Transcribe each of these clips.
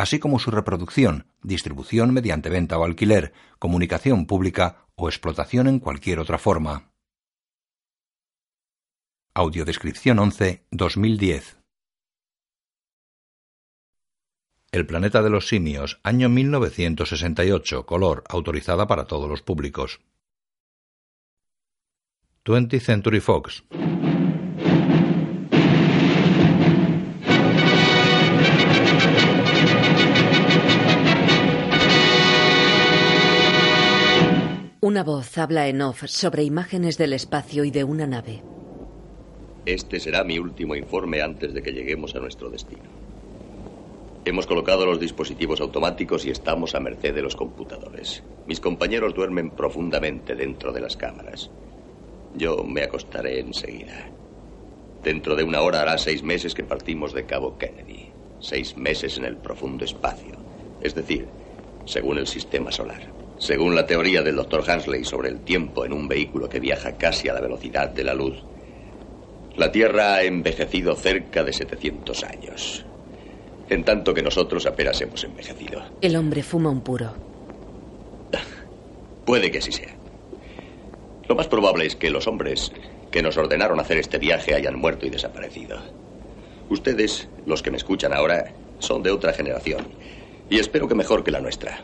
así como su reproducción, distribución mediante venta o alquiler, comunicación pública o explotación en cualquier otra forma. Audiodescripción 11 2010 El planeta de los simios, año 1968, color, autorizada para todos los públicos. 20th Century Fox. Una voz habla en off sobre imágenes del espacio y de una nave. Este será mi último informe antes de que lleguemos a nuestro destino. Hemos colocado los dispositivos automáticos y estamos a merced de los computadores. Mis compañeros duermen profundamente dentro de las cámaras. Yo me acostaré enseguida. Dentro de una hora hará seis meses que partimos de Cabo Kennedy. Seis meses en el profundo espacio. Es decir, según el sistema solar. Según la teoría del doctor Hansley sobre el tiempo en un vehículo que viaja casi a la velocidad de la luz, la Tierra ha envejecido cerca de 700 años. En tanto que nosotros apenas hemos envejecido. El hombre fuma un puro. Puede que así sea. Lo más probable es que los hombres que nos ordenaron hacer este viaje hayan muerto y desaparecido. Ustedes, los que me escuchan ahora, son de otra generación. Y espero que mejor que la nuestra.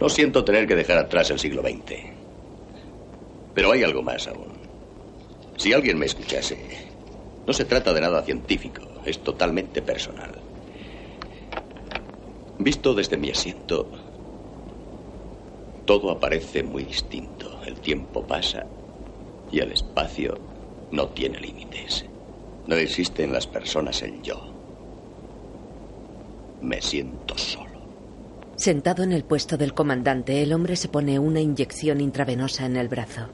No siento tener que dejar atrás el siglo XX. Pero hay algo más aún. Si alguien me escuchase, no se trata de nada científico, es totalmente personal. Visto desde mi asiento, todo aparece muy distinto. El tiempo pasa y el espacio no tiene límites. No existe en las personas el yo. Me siento solo. Sentado en el puesto del comandante, el hombre se pone una inyección intravenosa en el brazo.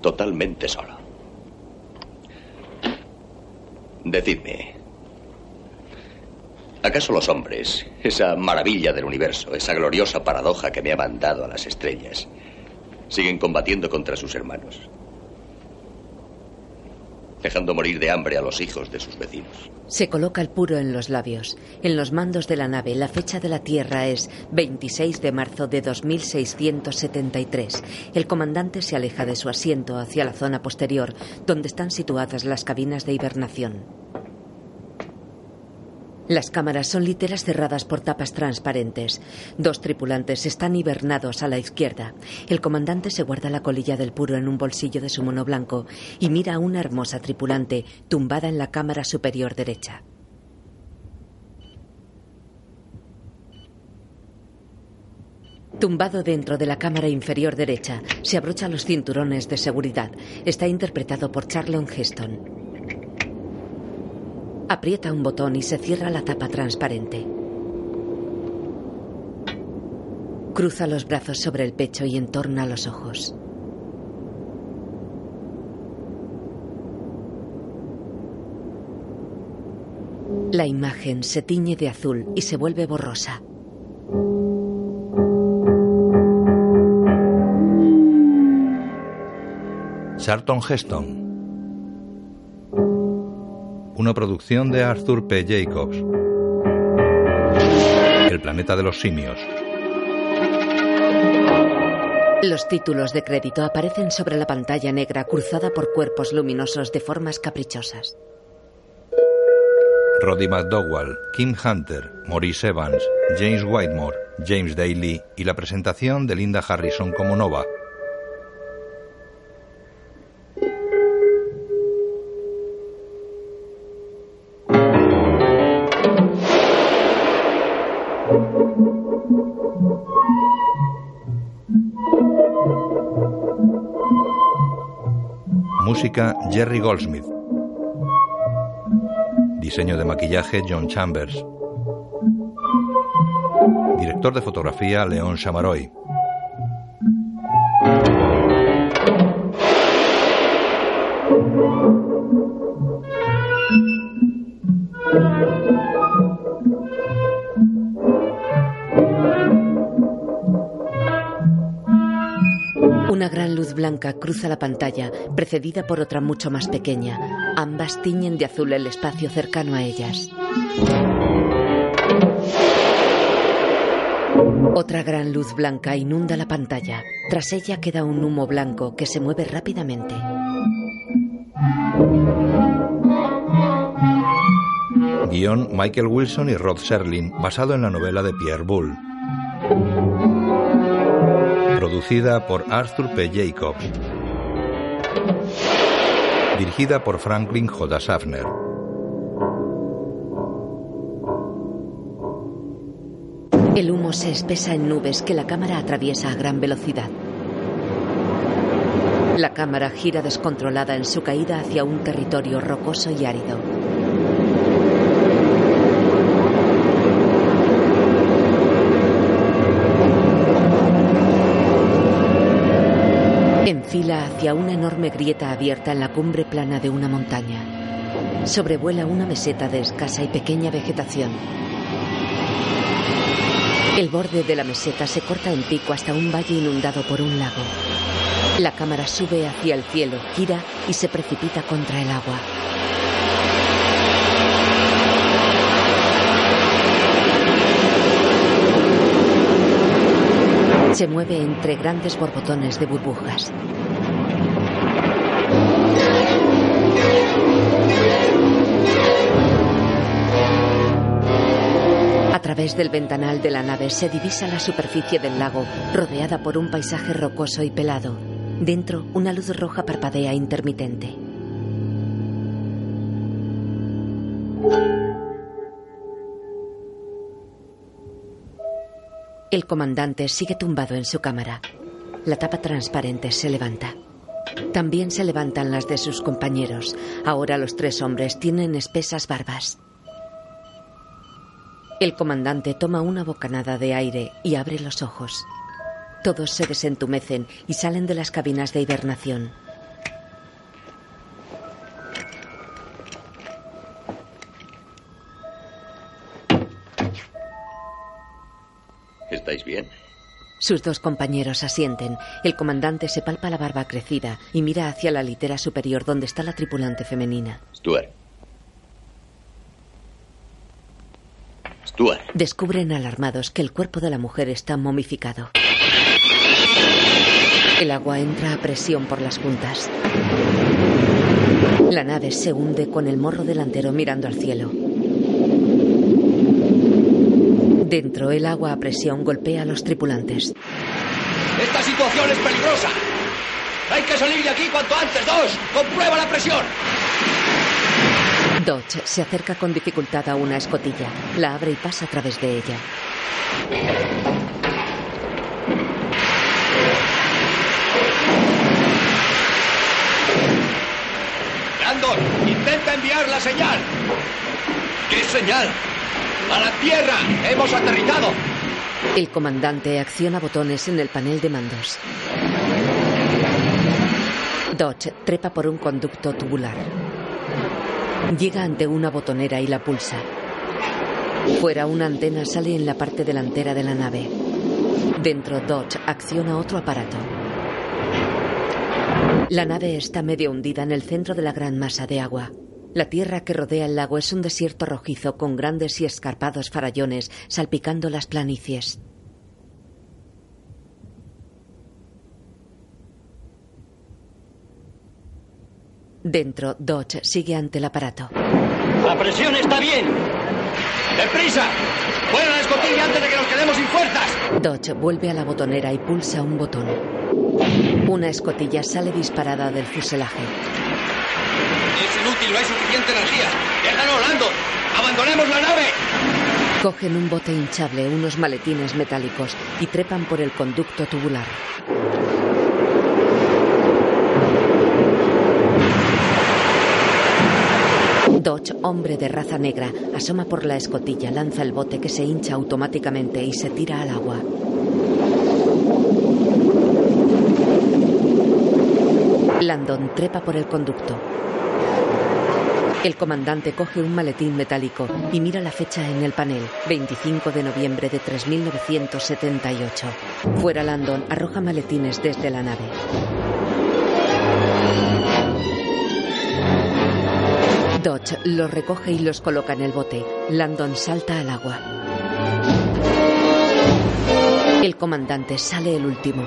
Totalmente solo. Decidme, ¿acaso los hombres, esa maravilla del universo, esa gloriosa paradoja que me ha mandado a las estrellas, siguen combatiendo contra sus hermanos? Dejando morir de hambre a los hijos de sus vecinos. Se coloca el puro en los labios. En los mandos de la nave, la fecha de la Tierra es 26 de marzo de 2673. El comandante se aleja de su asiento hacia la zona posterior, donde están situadas las cabinas de hibernación. Las cámaras son literas cerradas por tapas transparentes. Dos tripulantes están hibernados a la izquierda. El comandante se guarda la colilla del puro en un bolsillo de su mono blanco y mira a una hermosa tripulante tumbada en la cámara superior derecha. Tumbado dentro de la cámara inferior derecha, se abrocha los cinturones de seguridad. Está interpretado por Charlon Heston. Aprieta un botón y se cierra la tapa transparente. Cruza los brazos sobre el pecho y entorna los ojos. La imagen se tiñe de azul y se vuelve borrosa. Charlton Heston una producción de Arthur P. Jacobs. El planeta de los simios. Los títulos de crédito aparecen sobre la pantalla negra cruzada por cuerpos luminosos de formas caprichosas. Roddy McDowell, Kim Hunter, Maurice Evans, James Whitemore, James Daly y la presentación de Linda Harrison como Nova, Jerry Goldsmith. Diseño de maquillaje John Chambers. director de fotografía León Chamaroy. Blanca cruza la pantalla, precedida por otra mucho más pequeña. Ambas tiñen de azul el espacio cercano a ellas. Otra gran luz blanca inunda la pantalla. Tras ella queda un humo blanco que se mueve rápidamente. Guión Michael Wilson y Rod Serling, basado en la novela de Pierre Boulle. Producida por Arthur P. Jacobs. Dirigida por Franklin J. Schaffner. El humo se espesa en nubes que la cámara atraviesa a gran velocidad. La cámara gira descontrolada en su caída hacia un territorio rocoso y árido. Hacia una enorme grieta abierta en la cumbre plana de una montaña. Sobrevuela una meseta de escasa y pequeña vegetación. El borde de la meseta se corta en pico hasta un valle inundado por un lago. La cámara sube hacia el cielo, gira y se precipita contra el agua. Se mueve entre grandes borbotones de burbujas. Través del ventanal de la nave se divisa la superficie del lago, rodeada por un paisaje rocoso y pelado. Dentro, una luz roja parpadea intermitente. El comandante sigue tumbado en su cámara. La tapa transparente se levanta. También se levantan las de sus compañeros. Ahora los tres hombres tienen espesas barbas. El comandante toma una bocanada de aire y abre los ojos. Todos se desentumecen y salen de las cabinas de hibernación. ¿Estáis bien? Sus dos compañeros asienten. El comandante se palpa la barba crecida y mira hacia la litera superior donde está la tripulante femenina. Stuart. Stuart. Descubren alarmados que el cuerpo de la mujer está momificado. El agua entra a presión por las puntas. La nave se hunde con el morro delantero mirando al cielo. Dentro, el agua a presión golpea a los tripulantes. Esta situación es peligrosa. Hay que salir de aquí cuanto antes. Dos, comprueba la presión. Dodge se acerca con dificultad a una escotilla. La abre y pasa a través de ella. Brandon, intenta enviar la señal. ¿Qué señal? A la tierra. Hemos aterrizado. El comandante acciona botones en el panel de mandos. Dodge trepa por un conducto tubular. Llega ante una botonera y la pulsa. Fuera una antena sale en la parte delantera de la nave. Dentro Dodge acciona otro aparato. La nave está medio hundida en el centro de la gran masa de agua. La tierra que rodea el lago es un desierto rojizo con grandes y escarpados farallones salpicando las planicies. Dentro, Dodge sigue ante el aparato. La presión está bien. ¡Deprisa! ¡Fuera la escotilla antes de que nos quedemos sin fuerzas! Dodge vuelve a la botonera y pulsa un botón. Una escotilla sale disparada del fuselaje. Es inútil, no hay suficiente energía. ¡Déjalo, Lando! ¡Abandonemos la nave! Cogen un bote hinchable, unos maletines metálicos y trepan por el conducto tubular. Dodge hombre de raza negra, asoma por la escotilla, lanza el bote que se hincha automáticamente y se tira al agua. Landon trepa por el conducto. El comandante coge un maletín metálico y mira la fecha en el panel, 25 de noviembre de 3978. Fuera Landon arroja maletines desde la nave. Dodge los recoge y los coloca en el bote. Landon salta al agua. El comandante sale el último.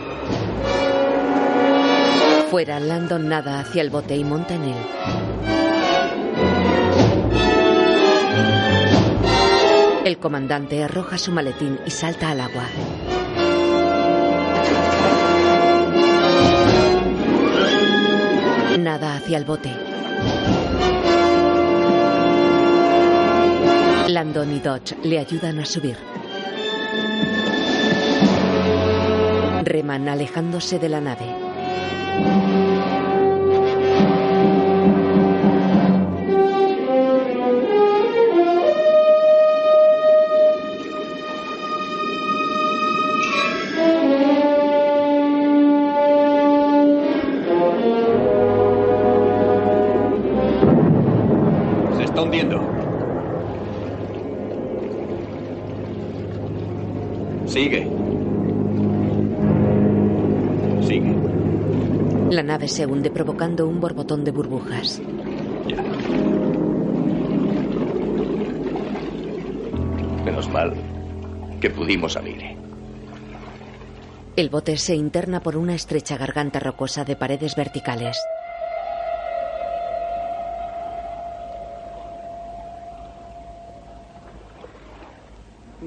Fuera, Landon nada hacia el bote y monta en él. El comandante arroja su maletín y salta al agua. Nada hacia el bote. Landon y Dodge le ayudan a subir. Reman alejándose de la nave. Se hunde provocando un borbotón de burbujas. Menos mal que pudimos salir. El bote se interna por una estrecha garganta rocosa de paredes verticales.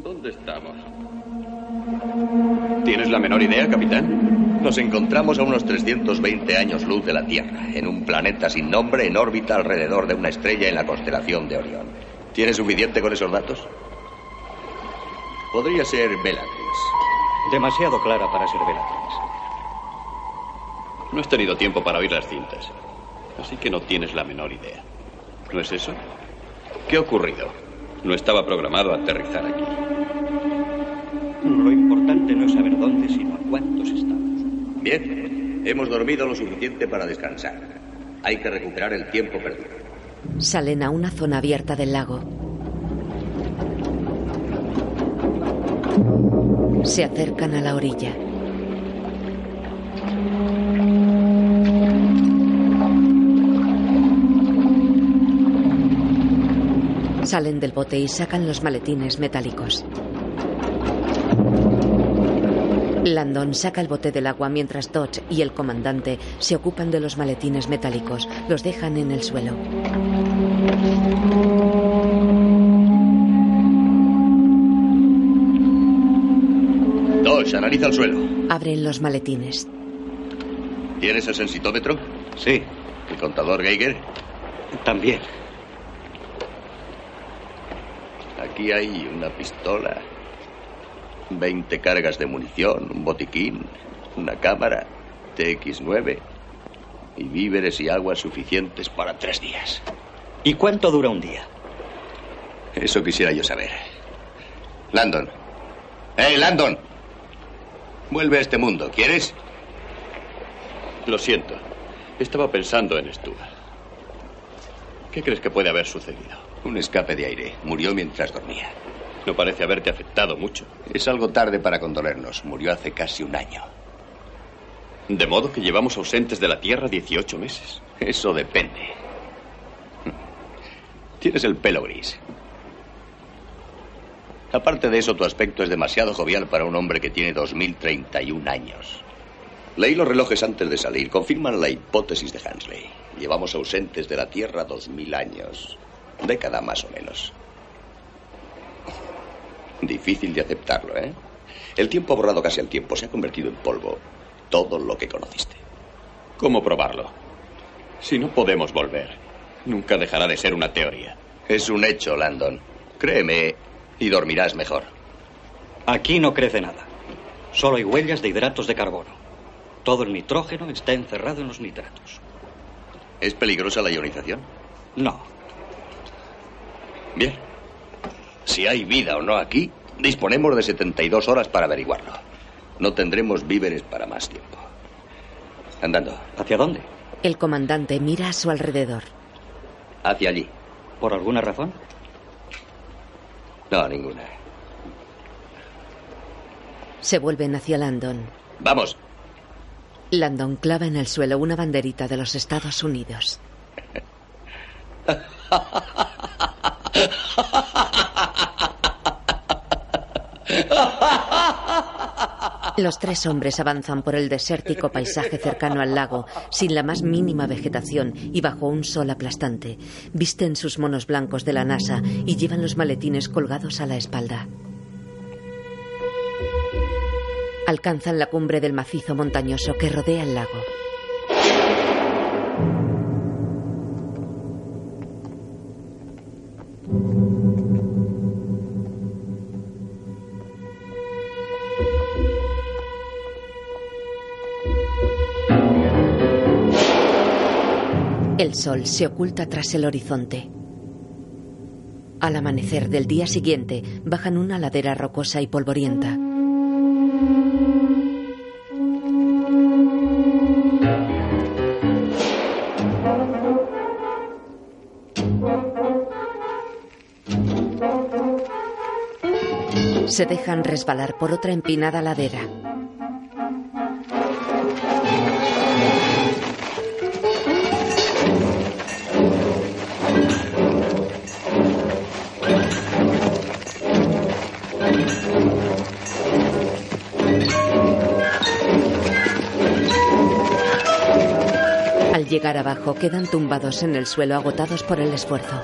¿Dónde estamos? ¿Tienes la menor idea, capitán? Nos encontramos a unos 320 años luz de la Tierra, en un planeta sin nombre en órbita alrededor de una estrella en la constelación de Orión. ¿Tienes suficiente con esos datos? Podría ser Bellatrix. Demasiado clara para ser Bellatrix. No has tenido tiempo para oír las cintas. Así que no tienes la menor idea. ¿No es eso? ¿Qué ha ocurrido? No estaba programado a aterrizar aquí. Lo importante no es saber dónde, sino a cuántos estamos. Bien, hemos dormido lo suficiente para descansar. Hay que recuperar el tiempo perdido. Salen a una zona abierta del lago. Se acercan a la orilla. Salen del bote y sacan los maletines metálicos. Landon saca el bote del agua mientras Dodge y el comandante se ocupan de los maletines metálicos. Los dejan en el suelo. Dodge, analiza el suelo. Abren los maletines. ¿Tienes el sensitómetro? Sí, ¿El contador Geiger? también. Aquí hay una pistola, 20 cargas de munición, un botiquín, una cámara, TX9 y víveres y agua suficientes para tres días. ¿Y cuánto dura un día? Eso quisiera yo saber. Landon. ¡Hey, Landon! Vuelve a este mundo, ¿quieres? Lo siento. Estaba pensando en Stuart. ¿Qué crees que puede haber sucedido? Un escape de aire. Murió mientras dormía. No parece haberte afectado mucho. Es algo tarde para condolernos. Murió hace casi un año. De modo que llevamos ausentes de la Tierra 18 meses. Eso depende. Tienes el pelo gris. Aparte de eso, tu aspecto es demasiado jovial para un hombre que tiene 2031 años. Leí los relojes antes de salir. Confirman la hipótesis de Hansley. Llevamos ausentes de la Tierra 2000 años. Década más o menos. Difícil de aceptarlo, ¿eh? El tiempo ha borrado casi al tiempo. Se ha convertido en polvo. Todo lo que conociste. ¿Cómo probarlo? Si no podemos volver, nunca dejará de ser una teoría. Es un hecho, Landon. Créeme y dormirás mejor. Aquí no crece nada. Solo hay huellas de hidratos de carbono. Todo el nitrógeno está encerrado en los nitratos. ¿Es peligrosa la ionización? No. Bien. Si hay vida o no aquí, disponemos de 72 horas para averiguarlo. No tendremos víveres para más tiempo. Andando. ¿Hacia dónde? El comandante mira a su alrededor. Hacia allí. ¿Por alguna razón? No, ninguna. Se vuelven hacia Landon. Vamos. Landon clava en el suelo una banderita de los Estados Unidos. Los tres hombres avanzan por el desértico paisaje cercano al lago, sin la más mínima vegetación y bajo un sol aplastante. Visten sus monos blancos de la NASA y llevan los maletines colgados a la espalda. Alcanzan la cumbre del macizo montañoso que rodea el lago. El sol se oculta tras el horizonte. Al amanecer del día siguiente, bajan una ladera rocosa y polvorienta. Se dejan resbalar por otra empinada ladera. Llegar abajo quedan tumbados en el suelo agotados por el esfuerzo.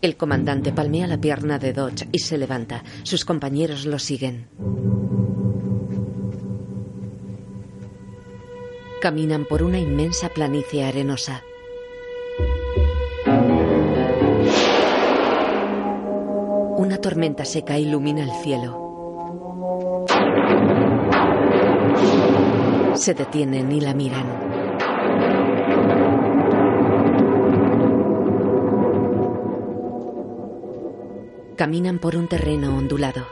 El comandante palmea la pierna de Dodge y se levanta. Sus compañeros lo siguen. Caminan por una inmensa planicie arenosa. Una tormenta seca ilumina el cielo. Se detienen y la miran. Caminan por un terreno ondulado.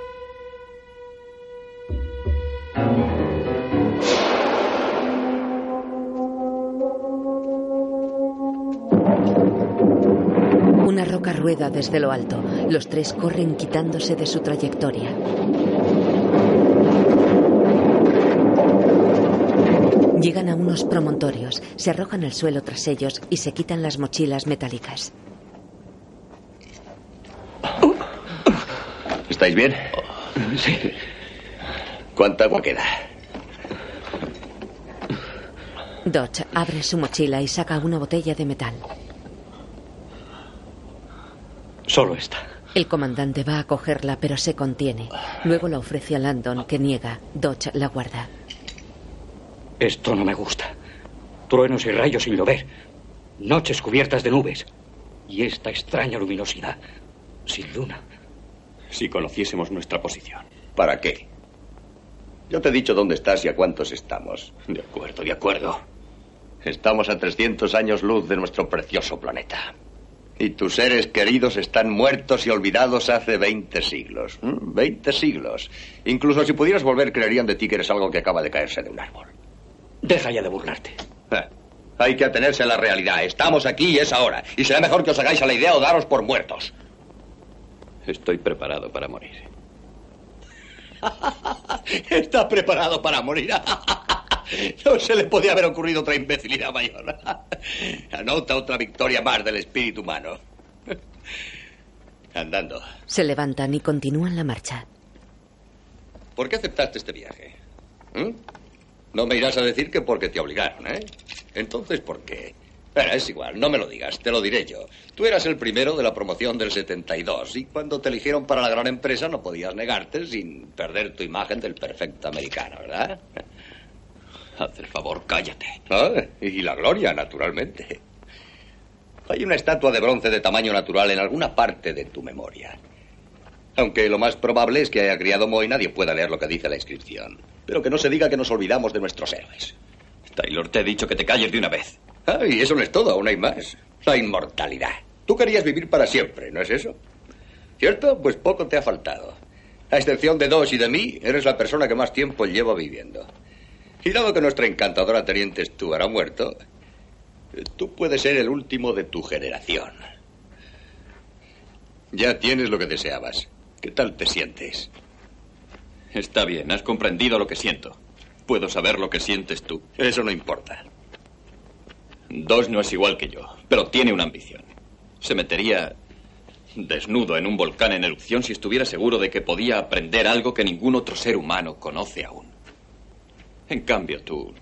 Una roca rueda desde lo alto. Los tres corren quitándose de su trayectoria. Llegan a unos promontorios, se arrojan al suelo tras ellos y se quitan las mochilas metálicas. ¿Estáis bien? Sí. ¿Cuánta agua queda? Dodge abre su mochila y saca una botella de metal. Solo esta. El comandante va a cogerla, pero se contiene. Luego la ofrece a Landon, que niega. Dodge la guarda. Esto no me gusta. Truenos y rayos sin llover. Noches cubiertas de nubes. Y esta extraña luminosidad. Sin luna. Si conociésemos nuestra posición. ¿Para qué? Yo te he dicho dónde estás y a cuántos estamos. De acuerdo, de acuerdo. Estamos a 300 años luz de nuestro precioso planeta. Y tus seres queridos están muertos y olvidados hace 20 siglos. ¿Mm? 20 siglos. Incluso si pudieras volver, creerían de ti que eres algo que acaba de caerse de un árbol. Deja ya de burlarte. Eh, Hay que atenerse a la realidad. Estamos aquí y es ahora. Y será mejor que os hagáis a la idea o daros por muertos. Estoy preparado para morir. Está preparado para morir. No se le podía haber ocurrido otra imbecilidad mayor. Anota otra victoria más del espíritu humano. Andando. Se levantan y continúan la marcha. ¿Por qué aceptaste este viaje? ¿Mm? No me irás a decir que porque te obligaron, ¿eh? Entonces, ¿por qué? Bueno, es igual, no me lo digas, te lo diré yo. Tú eras el primero de la promoción del 72 y cuando te eligieron para la gran empresa no podías negarte sin perder tu imagen del perfecto americano, ¿verdad? Haz el favor, cállate. Ah, y la gloria, naturalmente. Hay una estatua de bronce de tamaño natural en alguna parte de tu memoria. Aunque lo más probable es que haya criado Moy y nadie pueda leer lo que dice la inscripción. Pero que no se diga que nos olvidamos de nuestros héroes. Taylor, te he dicho que te calles de una vez. Ah, y eso no es todo, aún hay más. La inmortalidad. Tú querías vivir para siempre, ¿no es eso? ¿Cierto? Pues poco te ha faltado. A excepción de dos y de mí, eres la persona que más tiempo llevo viviendo. Y dado que nuestra encantadora teniente Stuart ha muerto, tú puedes ser el último de tu generación. Ya tienes lo que deseabas. ¿Qué tal te sientes? Está bien, has comprendido lo que siento. Puedo saber lo que sientes tú. Eso no importa. Dos no es igual que yo, pero tiene una ambición. Se metería desnudo en un volcán en erupción si estuviera seguro de que podía aprender algo que ningún otro ser humano conoce aún. En cambio, tú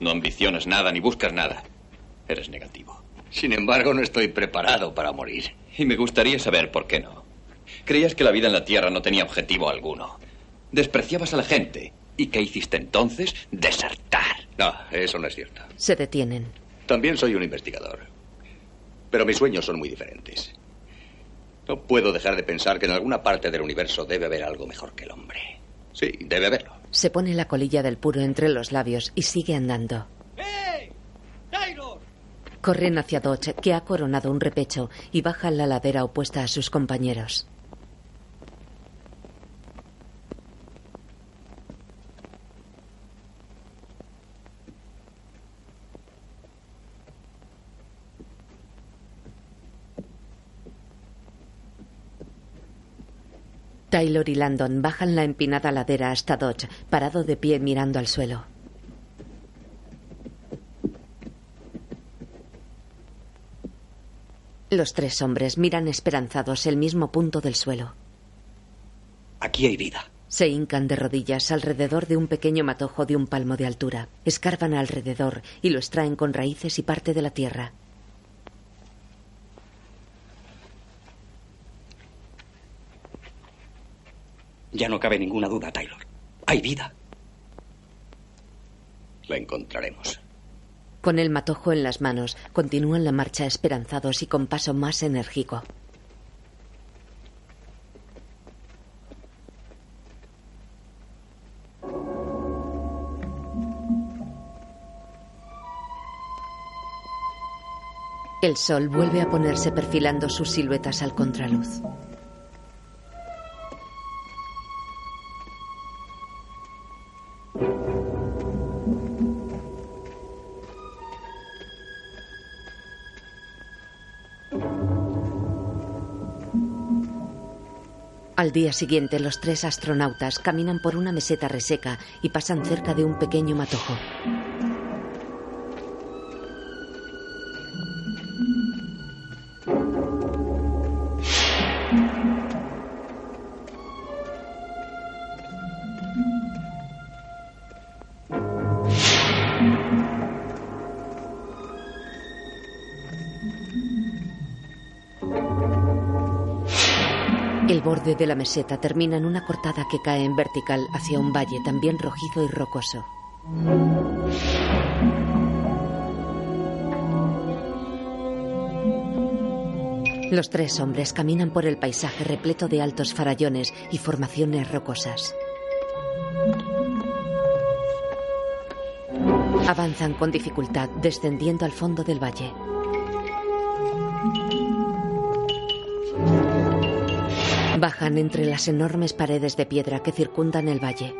no ambicionas nada ni buscas nada. Eres negativo. Sin embargo, no estoy preparado para morir. Y me gustaría saber por qué no. Creías que la vida en la Tierra no tenía objetivo alguno. Despreciabas a la gente. ¿Y qué hiciste entonces? Desertar. No, eso no es cierto. Se detienen. También soy un investigador. Pero mis sueños son muy diferentes. No puedo dejar de pensar que en alguna parte del universo debe haber algo mejor que el hombre. Sí, debe haberlo. Se pone la colilla del puro entre los labios y sigue andando. ¡Eh! ¡Taylor! Corren hacia Dodge, que ha coronado un repecho, y baja la ladera opuesta a sus compañeros. Taylor y Landon bajan la empinada ladera hasta Dodge, parado de pie mirando al suelo. Los tres hombres miran esperanzados el mismo punto del suelo. Aquí hay vida. Se hincan de rodillas alrededor de un pequeño matojo de un palmo de altura. Escarban alrededor y lo extraen con raíces y parte de la tierra. Ya no cabe ninguna duda, Taylor. Hay vida. La encontraremos. Con el matojo en las manos, continúan la marcha esperanzados y con paso más enérgico. El sol vuelve a ponerse perfilando sus siluetas al contraluz. Al día siguiente, los tres astronautas caminan por una meseta reseca y pasan cerca de un pequeño matojo. Borde de la meseta termina en una cortada que cae en vertical hacia un valle también rojizo y rocoso. Los tres hombres caminan por el paisaje repleto de altos farallones y formaciones rocosas. Avanzan con dificultad, descendiendo al fondo del valle. Bajan entre las enormes paredes de piedra que circundan el valle.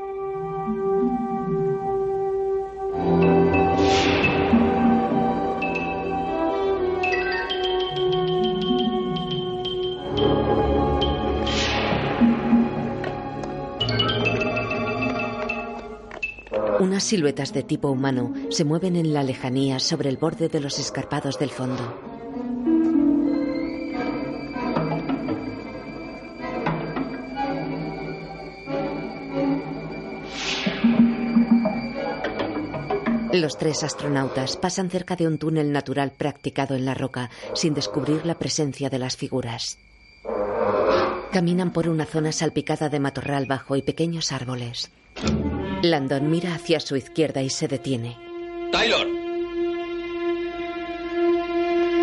Unas siluetas de tipo humano se mueven en la lejanía sobre el borde de los escarpados del fondo. Los tres astronautas pasan cerca de un túnel natural practicado en la roca sin descubrir la presencia de las figuras. Caminan por una zona salpicada de matorral bajo y pequeños árboles. Landon mira hacia su izquierda y se detiene. ¡Taylor!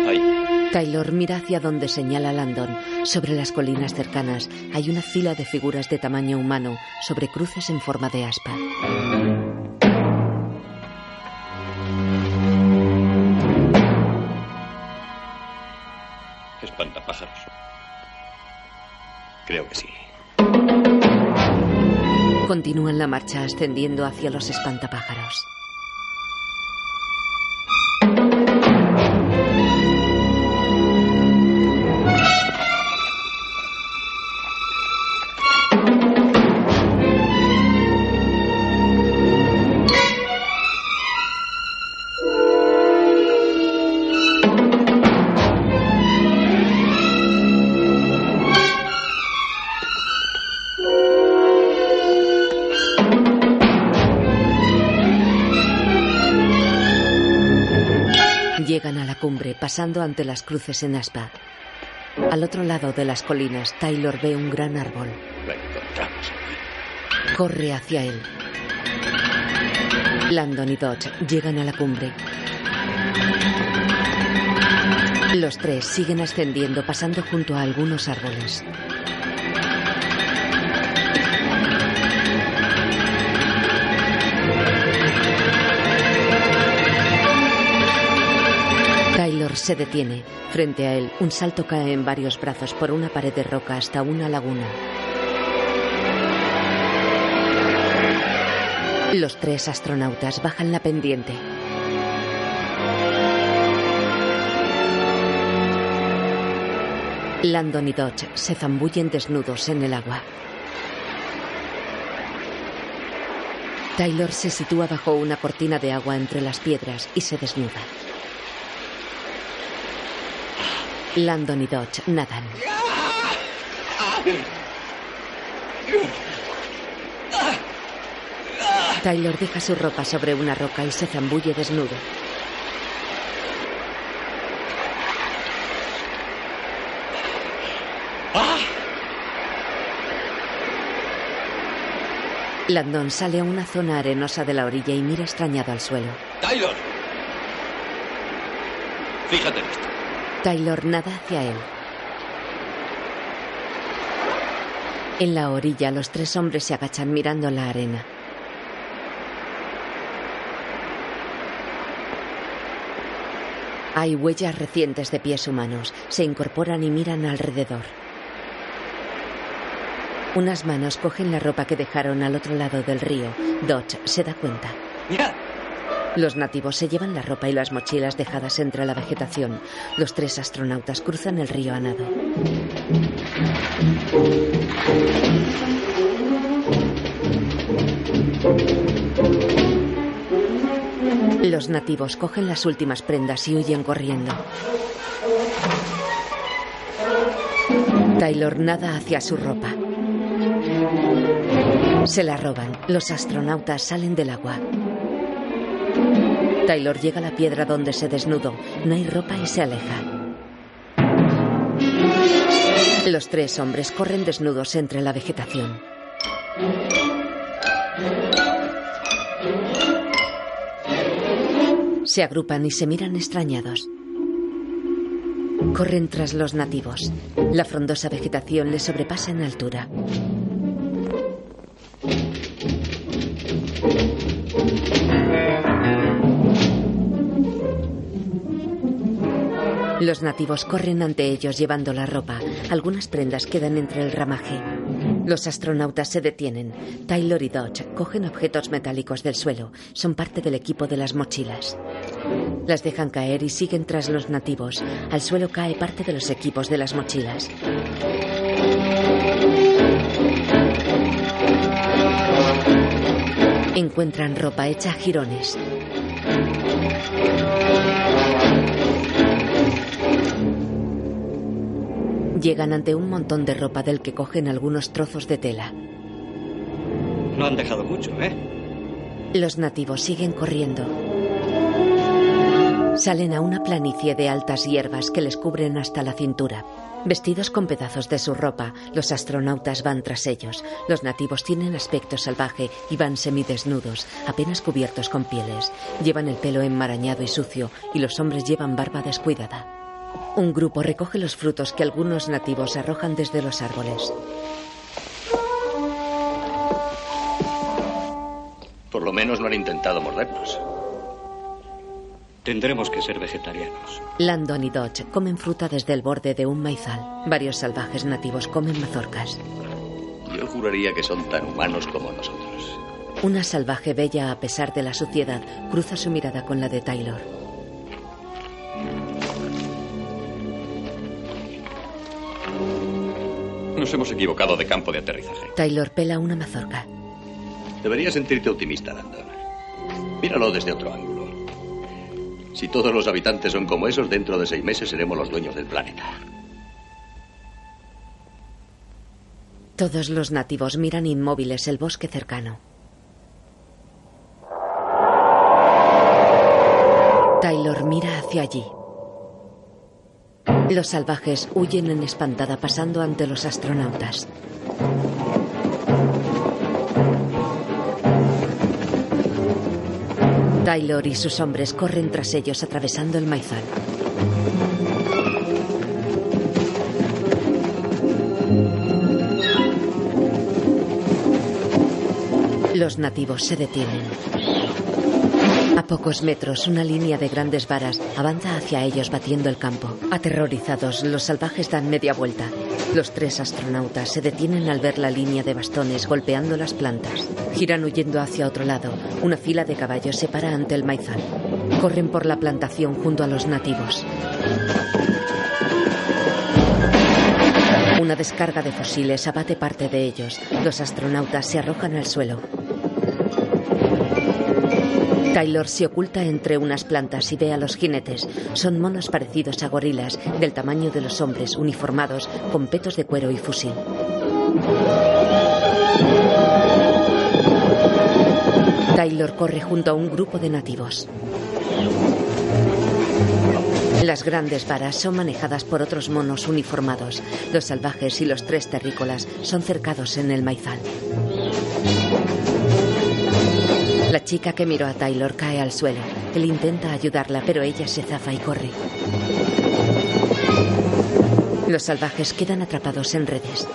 Ahí. Taylor mira hacia donde señala Landon. Sobre las colinas cercanas hay una fila de figuras de tamaño humano sobre cruces en forma de aspa. Creo que sí. Continúan la marcha ascendiendo hacia los espantapájaros. Pasando ante las cruces en aspa. Al otro lado de las colinas, Taylor ve un gran árbol. Encontramos. Corre hacia él. Landon y Dodge llegan a la cumbre. Los tres siguen ascendiendo, pasando junto a algunos árboles. Se detiene. Frente a él, un salto cae en varios brazos por una pared de roca hasta una laguna. Los tres astronautas bajan la pendiente. Landon y Dodge se zambullen desnudos en el agua. Taylor se sitúa bajo una cortina de agua entre las piedras y se desnuda. Landon y Dodge nadan. Taylor deja su ropa sobre una roca y se zambulle desnudo. Landon sale a una zona arenosa de la orilla y mira extrañado al suelo. ¡Taylor! Fíjate en esto. Taylor nada hacia él. En la orilla, los tres hombres se agachan mirando la arena. Hay huellas recientes de pies humanos. Se incorporan y miran alrededor. Unas manos cogen la ropa que dejaron al otro lado del río. Dodge se da cuenta. ¡Mira! Los nativos se llevan la ropa y las mochilas dejadas entre la vegetación. Los tres astronautas cruzan el río a nado. Los nativos cogen las últimas prendas y huyen corriendo. Taylor nada hacia su ropa. Se la roban. Los astronautas salen del agua. Taylor llega a la piedra donde se desnudó. No hay ropa y se aleja. Los tres hombres corren desnudos entre la vegetación. Se agrupan y se miran extrañados. Corren tras los nativos. La frondosa vegetación les sobrepasa en altura. Los nativos corren ante ellos llevando la ropa. Algunas prendas quedan entre el ramaje. Los astronautas se detienen. Taylor y Dodge cogen objetos metálicos del suelo. Son parte del equipo de las mochilas. Las dejan caer y siguen tras los nativos. Al suelo cae parte de los equipos de las mochilas. Encuentran ropa hecha a jirones. Llegan ante un montón de ropa del que cogen algunos trozos de tela. No han dejado mucho, ¿eh? Los nativos siguen corriendo. Salen a una planicie de altas hierbas que les cubren hasta la cintura. Vestidos con pedazos de su ropa, los astronautas van tras ellos. Los nativos tienen aspecto salvaje y van semidesnudos, apenas cubiertos con pieles. Llevan el pelo enmarañado y sucio y los hombres llevan barba descuidada. Un grupo recoge los frutos que algunos nativos arrojan desde los árboles. Por lo menos no han intentado mordernos. Tendremos que ser vegetarianos. Landon y Dodge comen fruta desde el borde de un maizal. Varios salvajes nativos comen mazorcas. Yo juraría que son tan humanos como nosotros. Una salvaje bella a pesar de la suciedad cruza su mirada con la de Taylor. Nos hemos equivocado de campo de aterrizaje. Taylor pela una mazorca. Deberías sentirte optimista, Landon. Míralo desde otro ángulo. Si todos los habitantes son como esos, dentro de seis meses seremos los dueños del planeta. Todos los nativos miran inmóviles el bosque cercano. Taylor mira hacia allí. Los salvajes huyen en espantada pasando ante los astronautas. Taylor y sus hombres corren tras ellos atravesando el maizal. Los nativos se detienen. Pocos metros, una línea de grandes varas avanza hacia ellos batiendo el campo. Aterrorizados, los salvajes dan media vuelta. Los tres astronautas se detienen al ver la línea de bastones golpeando las plantas. Giran huyendo hacia otro lado. Una fila de caballos se para ante el maizal. Corren por la plantación junto a los nativos. Una descarga de fusiles abate parte de ellos. Los astronautas se arrojan al suelo. Taylor se oculta entre unas plantas y ve a los jinetes. Son monos parecidos a gorilas, del tamaño de los hombres, uniformados, con petos de cuero y fusil. Taylor corre junto a un grupo de nativos. Las grandes varas son manejadas por otros monos uniformados. Los salvajes y los tres terrícolas son cercados en el maizal. La chica que miró a Taylor cae al suelo. Él intenta ayudarla, pero ella se zafa y corre. Los salvajes quedan atrapados en redes.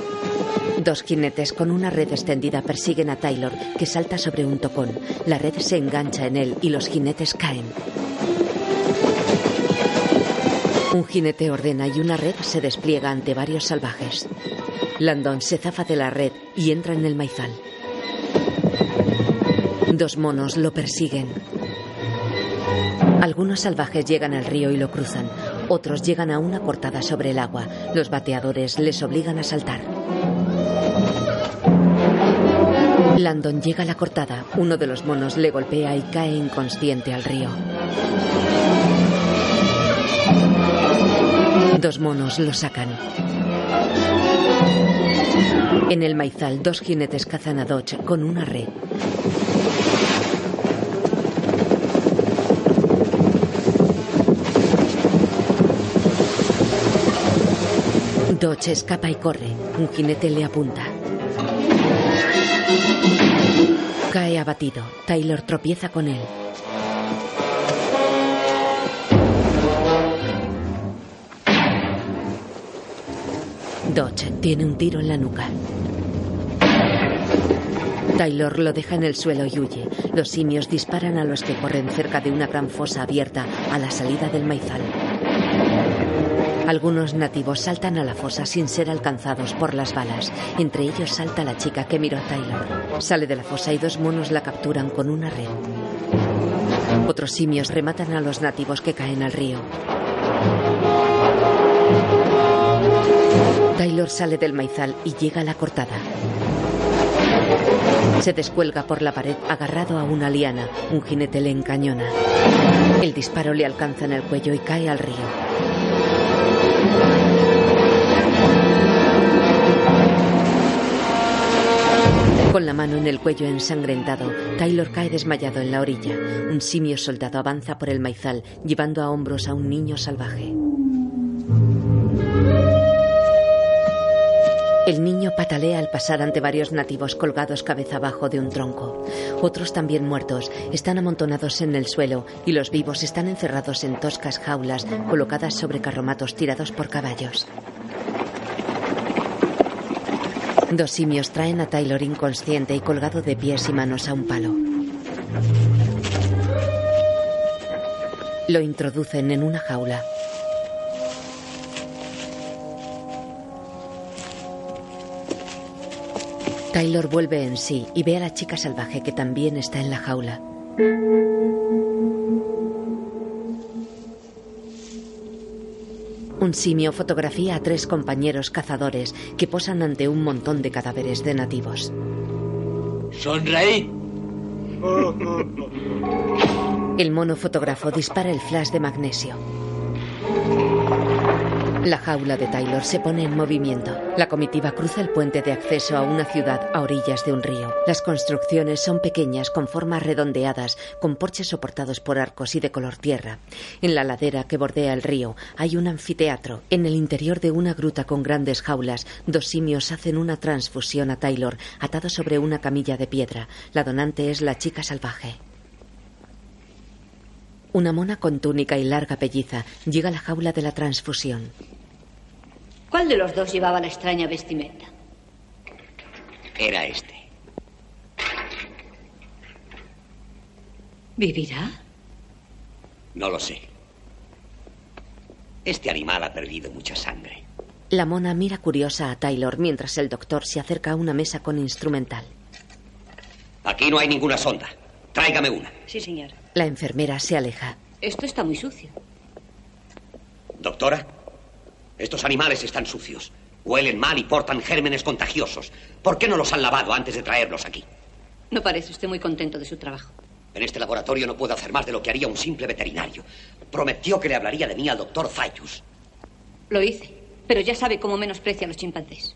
Dos jinetes con una red extendida persiguen a Taylor, que salta sobre un tocón. La red se engancha en él y los jinetes caen. Un jinete ordena y una red se despliega ante varios salvajes. Landon se zafa de la red y entra en el maizal. Dos monos lo persiguen. Algunos salvajes llegan al río y lo cruzan. Otros llegan a una cortada sobre el agua. Los bateadores les obligan a saltar. Landon llega a la cortada. Uno de los monos le golpea y cae inconsciente al río. Dos monos lo sacan. En el maizal, dos jinetes cazan a Dodge con una red. Dodge escapa y corre. Un jinete le apunta. Cae abatido. Taylor tropieza con él. Dodge tiene un tiro en la nuca. Taylor lo deja en el suelo y huye. Los simios disparan a los que corren cerca de una gran fosa abierta a la salida del maizal. Algunos nativos saltan a la fosa sin ser alcanzados por las balas. Entre ellos salta la chica que miró a Taylor. Sale de la fosa y dos monos la capturan con una red. Otros simios rematan a los nativos que caen al río. Taylor sale del maizal y llega a la cortada. Se descuelga por la pared agarrado a una liana. Un jinete le encañona. El disparo le alcanza en el cuello y cae al río. Con la mano en el cuello ensangrentado, Taylor cae desmayado en la orilla. Un simio soldado avanza por el maizal, llevando a hombros a un niño salvaje. El niño patalea al pasar ante varios nativos colgados cabeza abajo de un tronco. Otros también muertos están amontonados en el suelo y los vivos están encerrados en toscas jaulas colocadas sobre carromatos tirados por caballos. Dos simios traen a Taylor inconsciente y colgado de pies y manos a un palo. Lo introducen en una jaula. Taylor vuelve en sí y ve a la chica salvaje que también está en la jaula. Un simio fotografía a tres compañeros cazadores que posan ante un montón de cadáveres de nativos. Sonreí. El mono fotógrafo dispara el flash de magnesio. La jaula de Taylor se pone en movimiento. La comitiva cruza el puente de acceso a una ciudad a orillas de un río. Las construcciones son pequeñas, con formas redondeadas, con porches soportados por arcos y de color tierra. En la ladera que bordea el río hay un anfiteatro. En el interior de una gruta con grandes jaulas, dos simios hacen una transfusión a Taylor, atado sobre una camilla de piedra. La donante es la chica salvaje. Una mona con túnica y larga pelliza llega a la jaula de la transfusión. ¿Cuál de los dos llevaba la extraña vestimenta? Era este. ¿Vivirá? No lo sé. Este animal ha perdido mucha sangre. La mona mira curiosa a Taylor mientras el doctor se acerca a una mesa con instrumental. Aquí no hay ninguna sonda. Tráigame una. Sí, señor. La enfermera se aleja. Esto está muy sucio. Doctora, estos animales están sucios. Huelen mal y portan gérmenes contagiosos. ¿Por qué no los han lavado antes de traerlos aquí? No parece usted muy contento de su trabajo. En este laboratorio no puedo hacer más de lo que haría un simple veterinario. Prometió que le hablaría de mí al doctor Zayus. Lo hice, pero ya sabe cómo menosprecia a los chimpancés.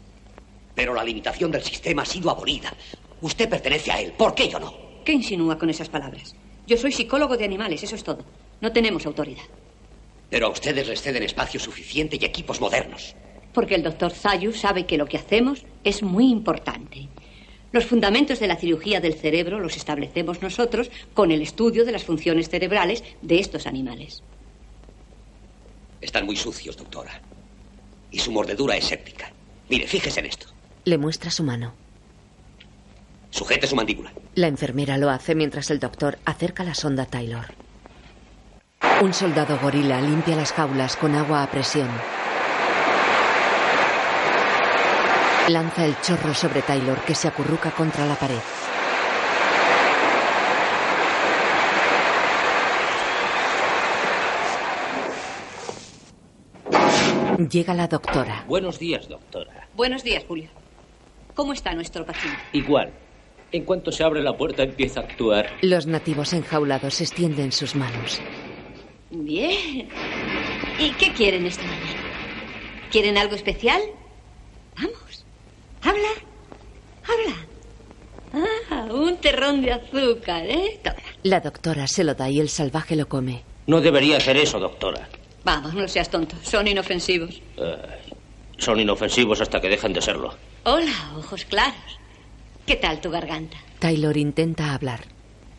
Pero la limitación del sistema ha sido abolida. Usted pertenece a él. ¿Por qué yo no? ¿Qué insinúa con esas palabras? Yo soy psicólogo de animales, eso es todo. No tenemos autoridad. Pero a ustedes les ceden espacio suficiente y equipos modernos. Porque el doctor Zayus sabe que lo que hacemos es muy importante. Los fundamentos de la cirugía del cerebro los establecemos nosotros con el estudio de las funciones cerebrales de estos animales. Están muy sucios, doctora. Y su mordedura es séptica. Mire, fíjese en esto. Le muestra su mano. Sujete su mandíbula. La enfermera lo hace mientras el doctor acerca la sonda a Taylor. Un soldado gorila limpia las jaulas con agua a presión. Lanza el chorro sobre Taylor que se acurruca contra la pared. Llega la doctora. Buenos días, doctora. Buenos días, Julio. ¿Cómo está nuestro paciente? Igual. En cuanto se abre la puerta empieza a actuar. Los nativos enjaulados extienden sus manos. Bien. ¿Y qué quieren esta mañana? ¿Quieren algo especial? Vamos. Habla. Habla. Ah, un terrón de azúcar, ¿eh? Toma. La doctora se lo da y el salvaje lo come. No debería hacer eso, doctora. Vamos, no seas tonto. Son inofensivos. Eh, son inofensivos hasta que dejen de serlo. Hola, ojos claros. ¿Qué tal tu garganta? Taylor intenta hablar.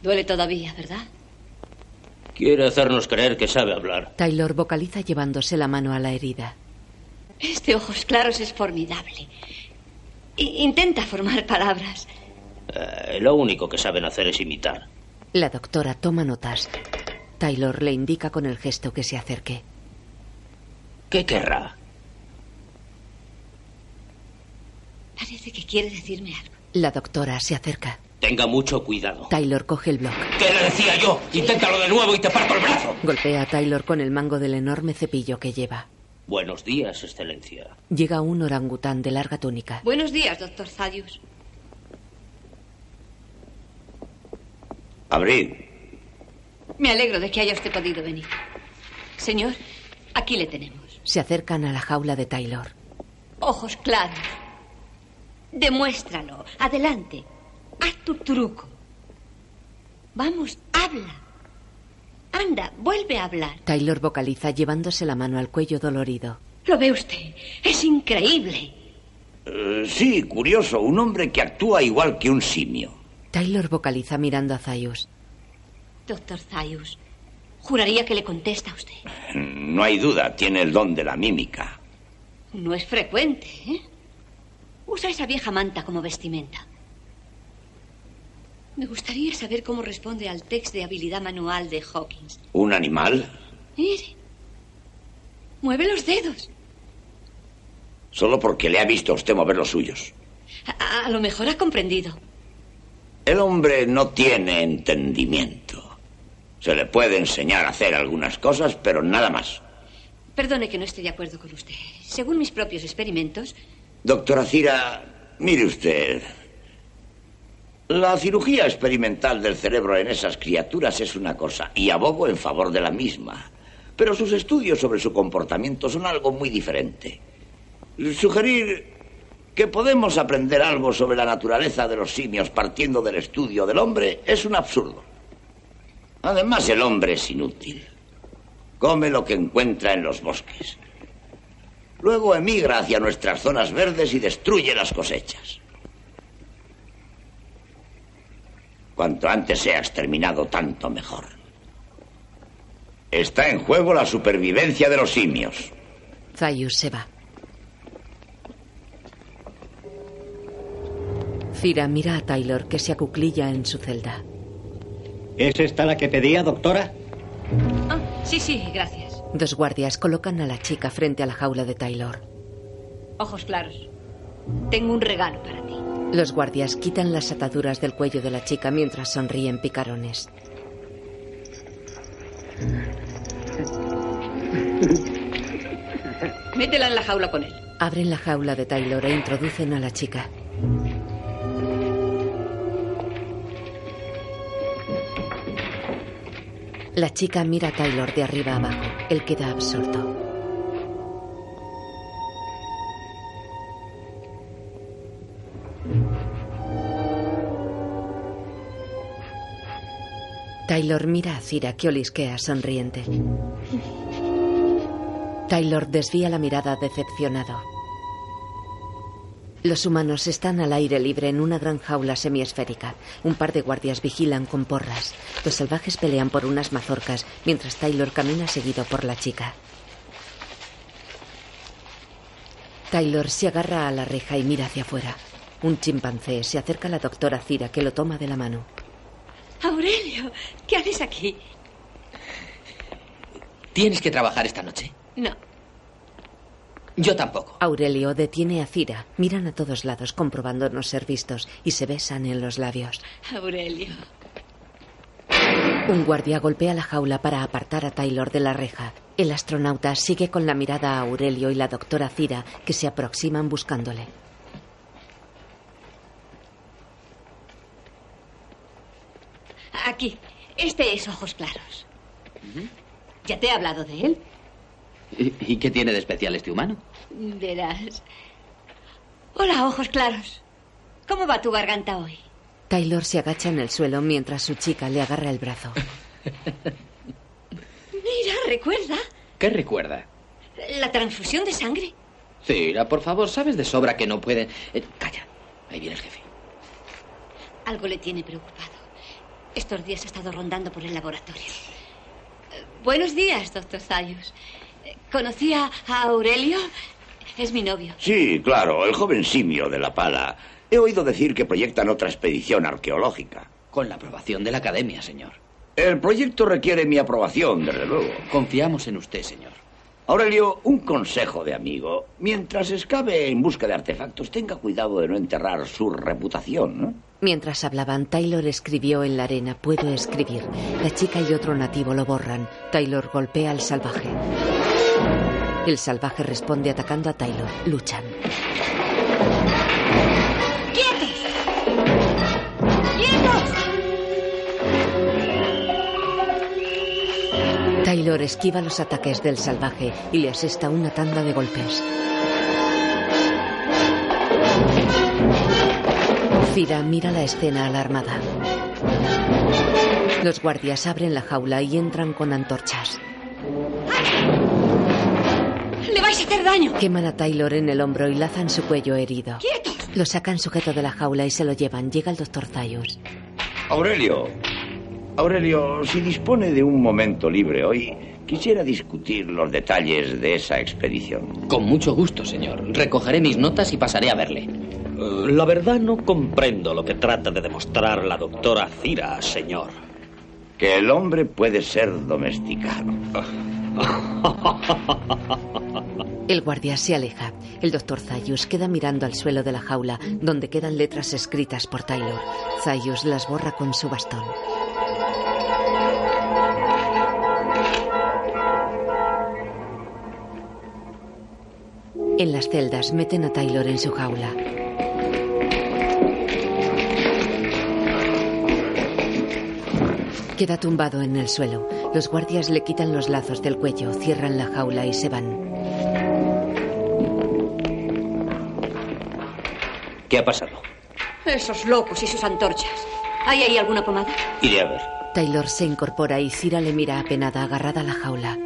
Duele todavía, ¿verdad? Quiere hacernos creer que sabe hablar. Taylor vocaliza llevándose la mano a la herida. Este ojos claros es formidable. I- intenta formar palabras. Eh, lo único que saben hacer es imitar. La doctora toma notas. Taylor le indica con el gesto que se acerque. ¿Qué querrá? Parece que quiere decirme algo. La doctora se acerca. Tenga mucho cuidado. Taylor coge el bloc. ¿Qué le decía yo? Inténtalo de nuevo y te parto el brazo. Golpea a Taylor con el mango del enorme cepillo que lleva. Buenos días, Excelencia. Llega un orangután de larga túnica. Buenos días, doctor Zadius. Abrid. Me alegro de que haya usted podido venir. Señor, aquí le tenemos. Se acercan a la jaula de Taylor. Ojos claros. Demuéstralo. Adelante. Haz tu truco. Vamos, habla. Anda, vuelve a hablar. Taylor vocaliza llevándose la mano al cuello dolorido. Lo ve usted. Es increíble. Eh, sí, curioso. Un hombre que actúa igual que un simio. Taylor vocaliza mirando a Zayus. Doctor Zayus, juraría que le contesta a usted. No hay duda, tiene el don de la mímica. No es frecuente, ¿eh? Usa esa vieja manta como vestimenta. Me gustaría saber cómo responde al test de habilidad manual de Hawkins. ¿Un animal? Mire. Mueve los dedos. Solo porque le ha visto a usted mover los suyos. A, a lo mejor ha comprendido. El hombre no tiene entendimiento. Se le puede enseñar a hacer algunas cosas, pero nada más. Perdone que no esté de acuerdo con usted. Según mis propios experimentos, Doctora Cira, mire usted. La cirugía experimental del cerebro en esas criaturas es una cosa, y abogo en favor de la misma. Pero sus estudios sobre su comportamiento son algo muy diferente. Sugerir que podemos aprender algo sobre la naturaleza de los simios partiendo del estudio del hombre es un absurdo. Además, el hombre es inútil. Come lo que encuentra en los bosques. Luego emigra hacia nuestras zonas verdes y destruye las cosechas. Cuanto antes sea exterminado, tanto mejor. Está en juego la supervivencia de los simios. Zayus se va. Cira mira a Taylor que se acuclilla en su celda. ¿Es esta la que pedía, doctora? Ah, sí, sí, gracias. Dos guardias colocan a la chica frente a la jaula de Taylor. Ojos claros. Tengo un regalo para ti. Los guardias quitan las ataduras del cuello de la chica mientras sonríen picarones. Métela en la jaula con él. Abren la jaula de Taylor e introducen a la chica. La chica mira a Taylor de arriba abajo. Él queda absorto. Taylor mira a Cira que olisquea sonriente. Taylor desvía la mirada decepcionado. Los humanos están al aire libre en una gran jaula semiesférica. Un par de guardias vigilan con porras. Los salvajes pelean por unas mazorcas mientras Taylor camina seguido por la chica. Taylor se agarra a la reja y mira hacia afuera. Un chimpancé se acerca a la doctora Cira que lo toma de la mano. Aurelio, ¿qué haces aquí? ¿Tienes que trabajar esta noche? No. Yo tampoco. Aurelio detiene a Cira. Miran a todos lados comprobando no ser vistos y se besan en los labios. Aurelio. Un guardia golpea la jaula para apartar a Taylor de la reja. El astronauta sigue con la mirada a Aurelio y la doctora Cira que se aproximan buscándole. Aquí. Este es Ojos Claros. ¿Ya te he hablado de él? ¿Y, y qué tiene de especial este humano? Verás. Hola, Ojos Claros. ¿Cómo va tu garganta hoy? Taylor se agacha en el suelo mientras su chica le agarra el brazo. Mira, ¿recuerda? ¿Qué recuerda? La transfusión de sangre. Cira, por favor, sabes de sobra que no pueden. Eh, calla, ahí viene el jefe. Algo le tiene preocupado. Estos días ha estado rondando por el laboratorio. Buenos días, doctor Zayus. Eh, ¿Conocí a Aurelio? Es mi novio. Sí, claro, el joven simio de la pala. He oído decir que proyectan otra expedición arqueológica. Con la aprobación de la academia, señor. El proyecto requiere mi aprobación, desde luego. Confiamos en usted, señor. Aurelio, un consejo de amigo. Mientras excave en busca de artefactos, tenga cuidado de no enterrar su reputación, ¿no? Mientras hablaban, Taylor escribió en la arena, puedo escribir. La chica y otro nativo lo borran. Taylor golpea al salvaje. El salvaje responde atacando a Taylor. Luchan. ¡Quietos! ¡Quietos! Taylor esquiva los ataques del salvaje y le asesta una tanda de golpes. Cira mira la escena alarmada. Los guardias abren la jaula y entran con antorchas. ¡Le vais a hacer daño! Queman a Taylor en el hombro y lazan su cuello herido. ¡Quietos! Lo sacan sujeto de la jaula y se lo llevan. Llega el doctor Zayus. Aurelio. Aurelio, si dispone de un momento libre hoy, quisiera discutir los detalles de esa expedición. Con mucho gusto, señor. Recogeré mis notas y pasaré a verle. La verdad no comprendo lo que trata de demostrar la doctora Cira, señor. Que el hombre puede ser domesticado. El guardia se aleja. El doctor Zayus queda mirando al suelo de la jaula, donde quedan letras escritas por Taylor. Zayus las borra con su bastón. En las celdas meten a Taylor en su jaula. Queda tumbado en el suelo. Los guardias le quitan los lazos del cuello, cierran la jaula y se van. ¿Qué ha pasado? Esos locos y sus antorchas. ¿Hay ahí alguna pomada? Iré a ver. Taylor se incorpora y Cira le mira apenada agarrada a la jaula.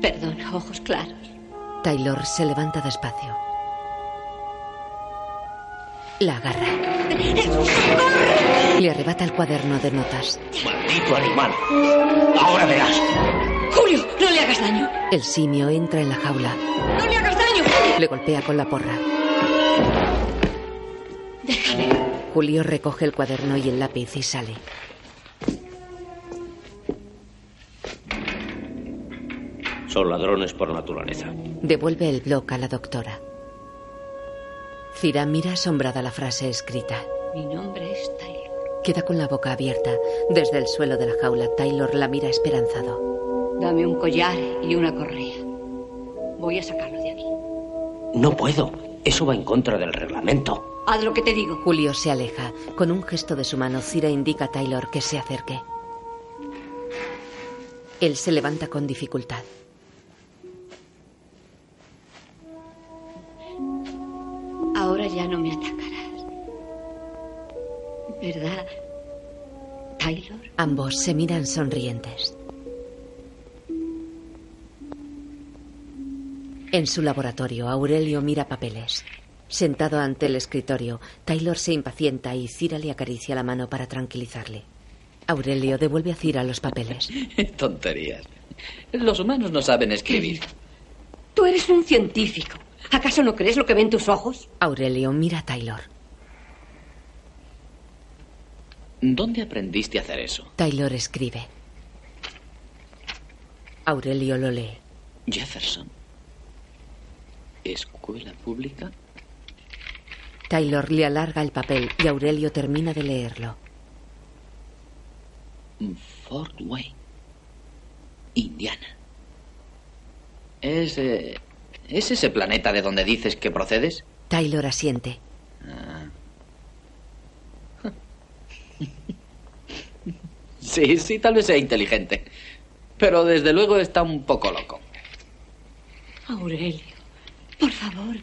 Perdón, ojos claros. Taylor se levanta despacio. La agarra. Le arrebata el cuaderno de notas. ¡Maldito animal! ¡Ahora verás! ¡Julio! ¡No le hagas daño! El simio entra en la jaula. ¡No le hagas daño! Le golpea con la porra. Déjame. Julio recoge el cuaderno y el lápiz y sale. Son ladrones por naturaleza. Devuelve el bloc a la doctora. Cira mira asombrada la frase escrita. Mi nombre es Taylor. Queda con la boca abierta. Desde el suelo de la jaula, Taylor la mira esperanzado. Dame un collar y una correa. Voy a sacarlo de aquí. No puedo. Eso va en contra del reglamento. Haz lo que te digo. Julio se aleja. Con un gesto de su mano, Cira indica a Taylor que se acerque. Él se levanta con dificultad. Ahora ya no me atacarás. ¿Verdad, Taylor? Ambos se miran sonrientes. En su laboratorio, Aurelio mira papeles. Sentado ante el escritorio, Taylor se impacienta y Cira le acaricia la mano para tranquilizarle. Aurelio devuelve a Cira los papeles. Tonterías. Los humanos no saben escribir. Tú eres un científico. ¿Acaso no crees lo que ven tus ojos? Aurelio mira a Taylor. ¿Dónde aprendiste a hacer eso? Taylor escribe. Aurelio lo lee. Jefferson. Escuela pública. Taylor le alarga el papel y Aurelio termina de leerlo. Fort Wayne. Indiana. ¿Es, eh, ¿Es ese planeta de donde dices que procedes? Taylor asiente. Ah. Sí, sí, tal vez sea inteligente. Pero desde luego está un poco loco. Aurelio, por favor.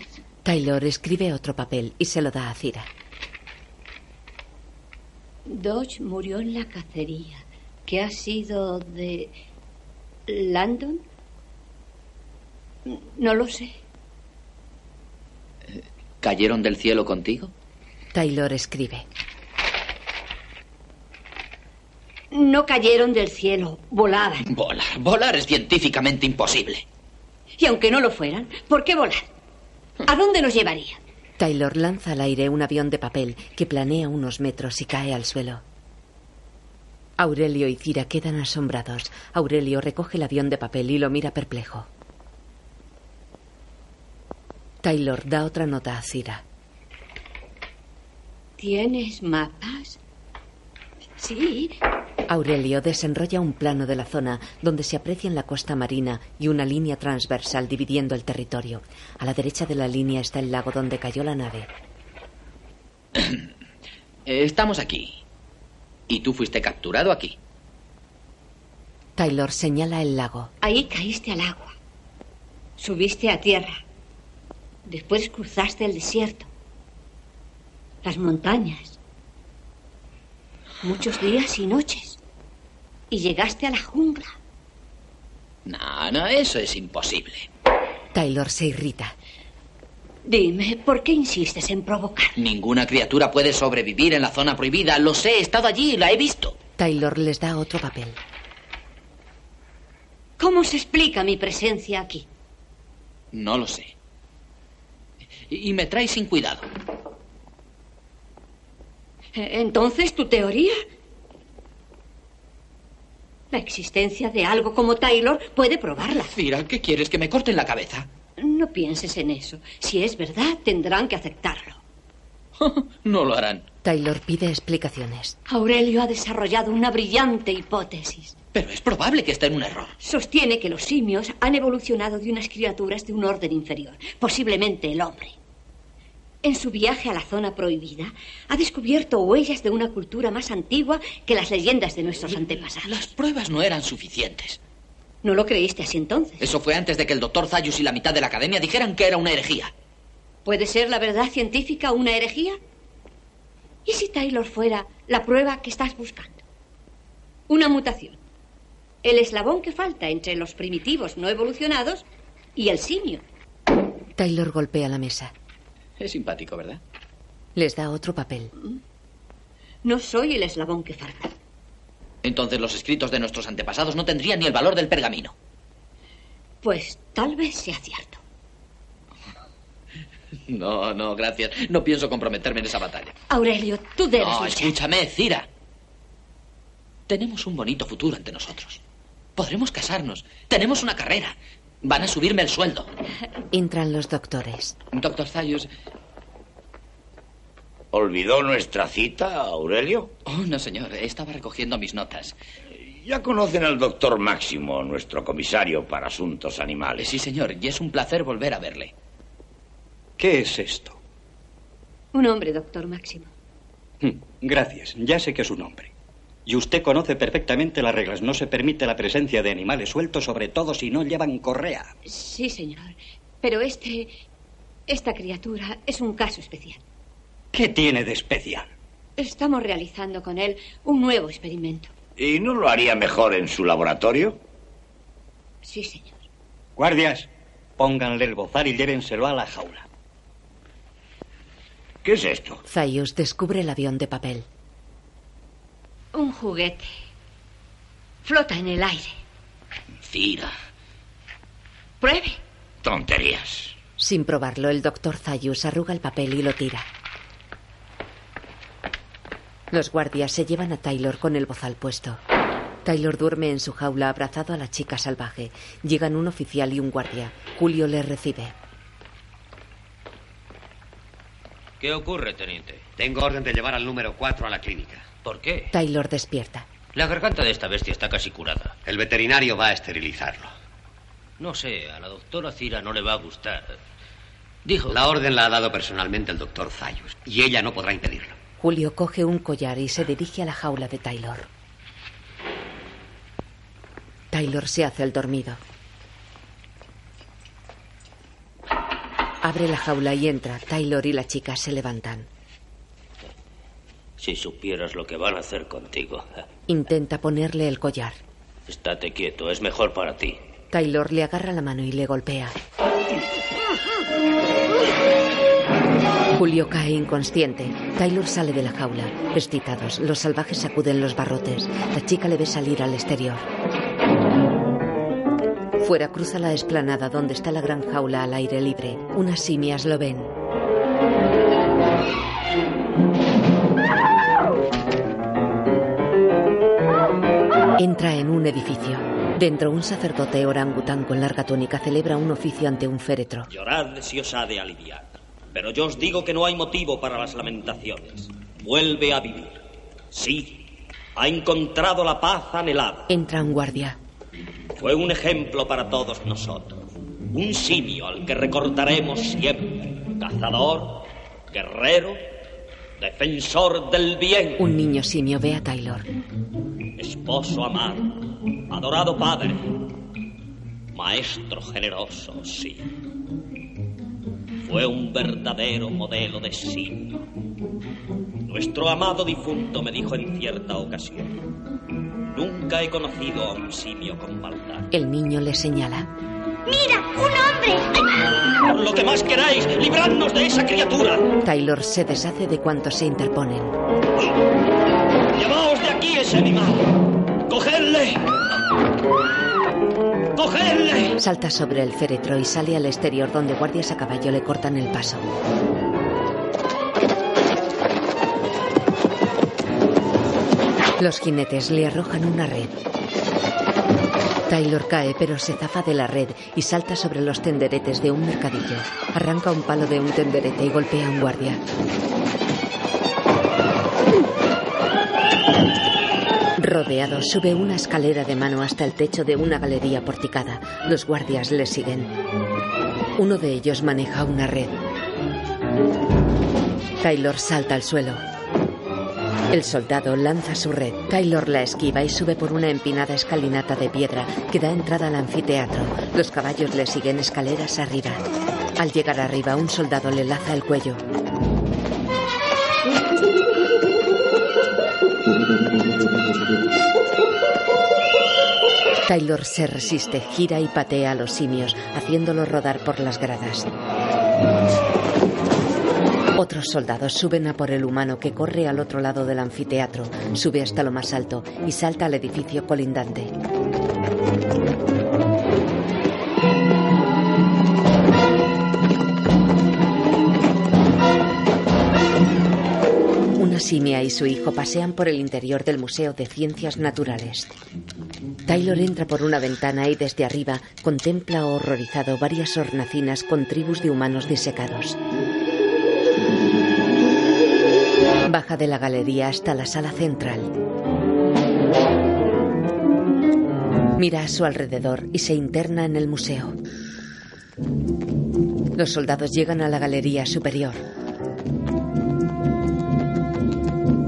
Taylor escribe otro papel y se lo da a Cira. Dodge murió en la cacería, que ha sido de... ¿Landon? No lo sé. ¿Cayeron del cielo contigo? Taylor escribe. No cayeron del cielo, volaban. Volar. Volar es científicamente imposible. Y aunque no lo fueran, ¿por qué volar? ¿A dónde nos llevaría? Taylor lanza al aire un avión de papel que planea unos metros y cae al suelo. Aurelio y Cira quedan asombrados. Aurelio recoge el avión de papel y lo mira perplejo. Taylor da otra nota a Cira. ¿Tienes mapas? Sí. Aurelio desenrolla un plano de la zona donde se aprecian la costa marina y una línea transversal dividiendo el territorio. A la derecha de la línea está el lago donde cayó la nave. Estamos aquí. Y tú fuiste capturado aquí. Taylor señala el lago. Ahí caíste al agua. Subiste a tierra. Después cruzaste el desierto. Las montañas. Muchos días y noches. Y llegaste a la jungla. No, no, eso es imposible. Taylor se irrita. Dime, ¿por qué insistes en provocar? Ninguna criatura puede sobrevivir en la zona prohibida. Lo sé, he estado allí, la he visto. Taylor les da otro papel. ¿Cómo se explica mi presencia aquí? No lo sé. Y me trae sin cuidado. Eh, Entonces, ¿tu teoría? La existencia de algo como Taylor puede probarla. Cira, ¿qué quieres? ¿Que me corten la cabeza? No pienses en eso. Si es verdad, tendrán que aceptarlo. No lo harán. Taylor pide explicaciones. Aurelio ha desarrollado una brillante hipótesis. Pero es probable que esté en un error. Sostiene que los simios han evolucionado de unas criaturas de un orden inferior, posiblemente el hombre. En su viaje a la zona prohibida, ha descubierto huellas de una cultura más antigua que las leyendas de nuestros antepasados. Las pruebas no eran suficientes. ¿No lo creíste así entonces? Eso fue antes de que el doctor Zayus y la mitad de la academia dijeran que era una herejía. ¿Puede ser la verdad científica una herejía? ¿Y si Taylor fuera la prueba que estás buscando? Una mutación. El eslabón que falta entre los primitivos no evolucionados y el simio. Taylor golpea la mesa. Es simpático, ¿verdad? Les da otro papel. No soy el eslabón que falta. Entonces los escritos de nuestros antepasados no tendrían ni el valor del pergamino. Pues tal vez sea cierto. No, no, gracias. No pienso comprometerme en esa batalla. Aurelio, tú debes No, luchar. escúchame, Cira. Tenemos un bonito futuro ante nosotros. Podremos casarnos. Tenemos una carrera. Van a subirme el sueldo. Entran los doctores. Doctor Zayus. ¿Olvidó nuestra cita, Aurelio? Oh, no, señor. Estaba recogiendo mis notas. Ya conocen al doctor Máximo, nuestro comisario para asuntos animales. Sí, señor. Y es un placer volver a verle. ¿Qué es esto? Un hombre, doctor Máximo. Hm, Gracias, ya sé que es un hombre. Y usted conoce perfectamente las reglas. No se permite la presencia de animales sueltos, sobre todo si no llevan correa. Sí, señor. Pero este. Esta criatura es un caso especial. ¿Qué tiene de especial? Estamos realizando con él un nuevo experimento. ¿Y no lo haría mejor en su laboratorio? Sí, señor. Guardias, pónganle el bozal y llévenselo a la jaula. ¿Qué es esto? Zayus descubre el avión de papel. Un juguete. Flota en el aire. Cira. Pruebe. Tonterías. Sin probarlo, el doctor Zayus arruga el papel y lo tira. Los guardias se llevan a Taylor con el bozal puesto. Taylor duerme en su jaula abrazado a la chica salvaje. Llegan un oficial y un guardia. Julio le recibe. ¿Qué ocurre, teniente? Tengo orden de llevar al número 4 a la clínica. ¿Por qué? Taylor despierta. La garganta de esta bestia está casi curada. El veterinario va a esterilizarlo. No sé, a la doctora Cira no le va a gustar. Dijo. La orden la ha dado personalmente el doctor Zayus y ella no podrá impedirlo. Julio coge un collar y se dirige a la jaula de Taylor. Taylor se hace el dormido. Abre la jaula y entra. Taylor y la chica se levantan. Si supieras lo que van a hacer contigo. Intenta ponerle el collar. Estate quieto, es mejor para ti. Taylor le agarra la mano y le golpea. Julio cae inconsciente. Taylor sale de la jaula. Excitados, los salvajes sacuden los barrotes. La chica le ve salir al exterior. Fuera cruza la explanada donde está la gran jaula al aire libre. Unas simias lo ven. Entra en un edificio. Dentro, un sacerdote orangután con larga túnica celebra un oficio ante un féretro. Llorad si os ha de aliviar. Pero yo os digo que no hay motivo para las lamentaciones. Vuelve a vivir. Sí, ha encontrado la paz anhelada. Entra un guardia. Fue un ejemplo para todos nosotros. Un simio al que recordaremos siempre. Cazador, guerrero, defensor del bien. Un niño simio ve a Taylor. Esposo amado, adorado padre, maestro generoso, sí. Fue un verdadero modelo de simio. Nuestro amado difunto me dijo en cierta ocasión, nunca he conocido a un simio con maldad. El niño le señala. ¡Mira! ¡Un hombre! Por lo que más queráis, libradnos de esa criatura. Taylor se deshace de cuantos se interponen. Llevaos de aquí ese animal. Cogedle. ¡Cogedle! Salta sobre el féretro y sale al exterior donde guardias a caballo le cortan el paso. Los jinetes le arrojan una red. Taylor cae pero se zafa de la red y salta sobre los tenderetes de un mercadillo. Arranca un palo de un tenderete y golpea a un guardia. Rodeado, sube una escalera de mano hasta el techo de una galería porticada. Los guardias le siguen. Uno de ellos maneja una red. Taylor salta al suelo. El soldado lanza su red. Taylor la esquiva y sube por una empinada escalinata de piedra que da entrada al anfiteatro. Los caballos le siguen escaleras arriba. Al llegar arriba, un soldado le laza el cuello. Taylor se resiste, gira y patea a los simios, haciéndolos rodar por las gradas. Otros soldados suben a por el humano que corre al otro lado del anfiteatro, sube hasta lo más alto y salta al edificio colindante. Una simia y su hijo pasean por el interior del Museo de Ciencias Naturales. Taylor entra por una ventana y desde arriba contempla horrorizado varias hornacinas con tribus de humanos disecados. Baja de la galería hasta la sala central. Mira a su alrededor y se interna en el museo. Los soldados llegan a la galería superior.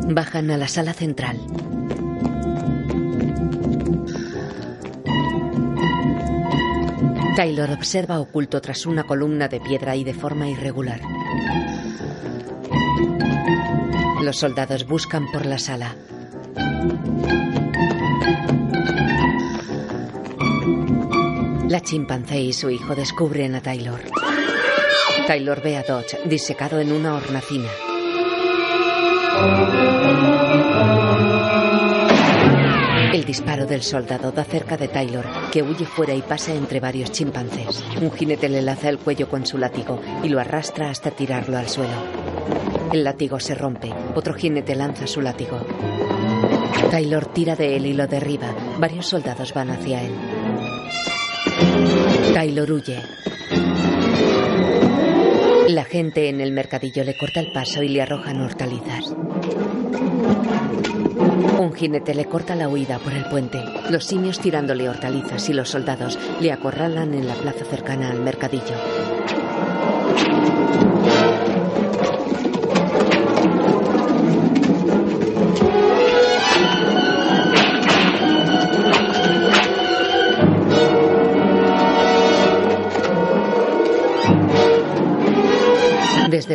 Bajan a la sala central. Taylor observa oculto tras una columna de piedra y de forma irregular. Los soldados buscan por la sala. La chimpancé y su hijo descubren a Taylor. Taylor ve a Dodge disecado en una hornacina. El disparo del soldado da cerca de Taylor, que huye fuera y pasa entre varios chimpancés. Un jinete le laza el cuello con su látigo y lo arrastra hasta tirarlo al suelo. El látigo se rompe. Otro jinete lanza su látigo. Taylor tira de él y lo derriba. Varios soldados van hacia él. Taylor huye. La gente en el mercadillo le corta el paso y le arrojan hortalizas. Un jinete le corta la huida por el puente. Los simios tirándole hortalizas y los soldados le acorralan en la plaza cercana al mercadillo.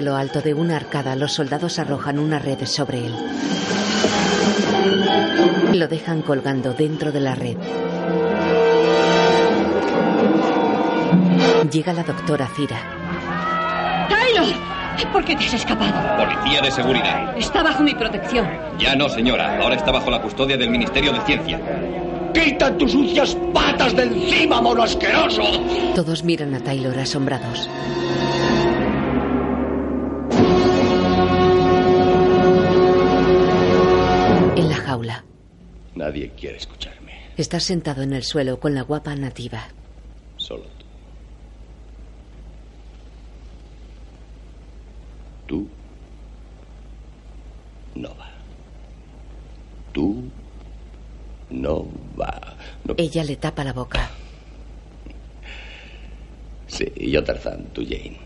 Desde lo alto de una arcada, los soldados arrojan una red sobre él. Lo dejan colgando dentro de la red. Llega la doctora Cira. ¡Taylor! ¿Por qué te has escapado? Policía de seguridad. Está bajo mi protección. Ya no, señora. Ahora está bajo la custodia del Ministerio de Ciencia. ¡Quita tus sucias patas de encima, mono asqueroso! Todos miran a Taylor asombrados. Nadie quiere escucharme. Está sentado en el suelo con la guapa nativa. Solo tú. Tú. No va. Tú. No va. No- Ella le tapa la boca. Sí, yo Tarzán, tú Jane.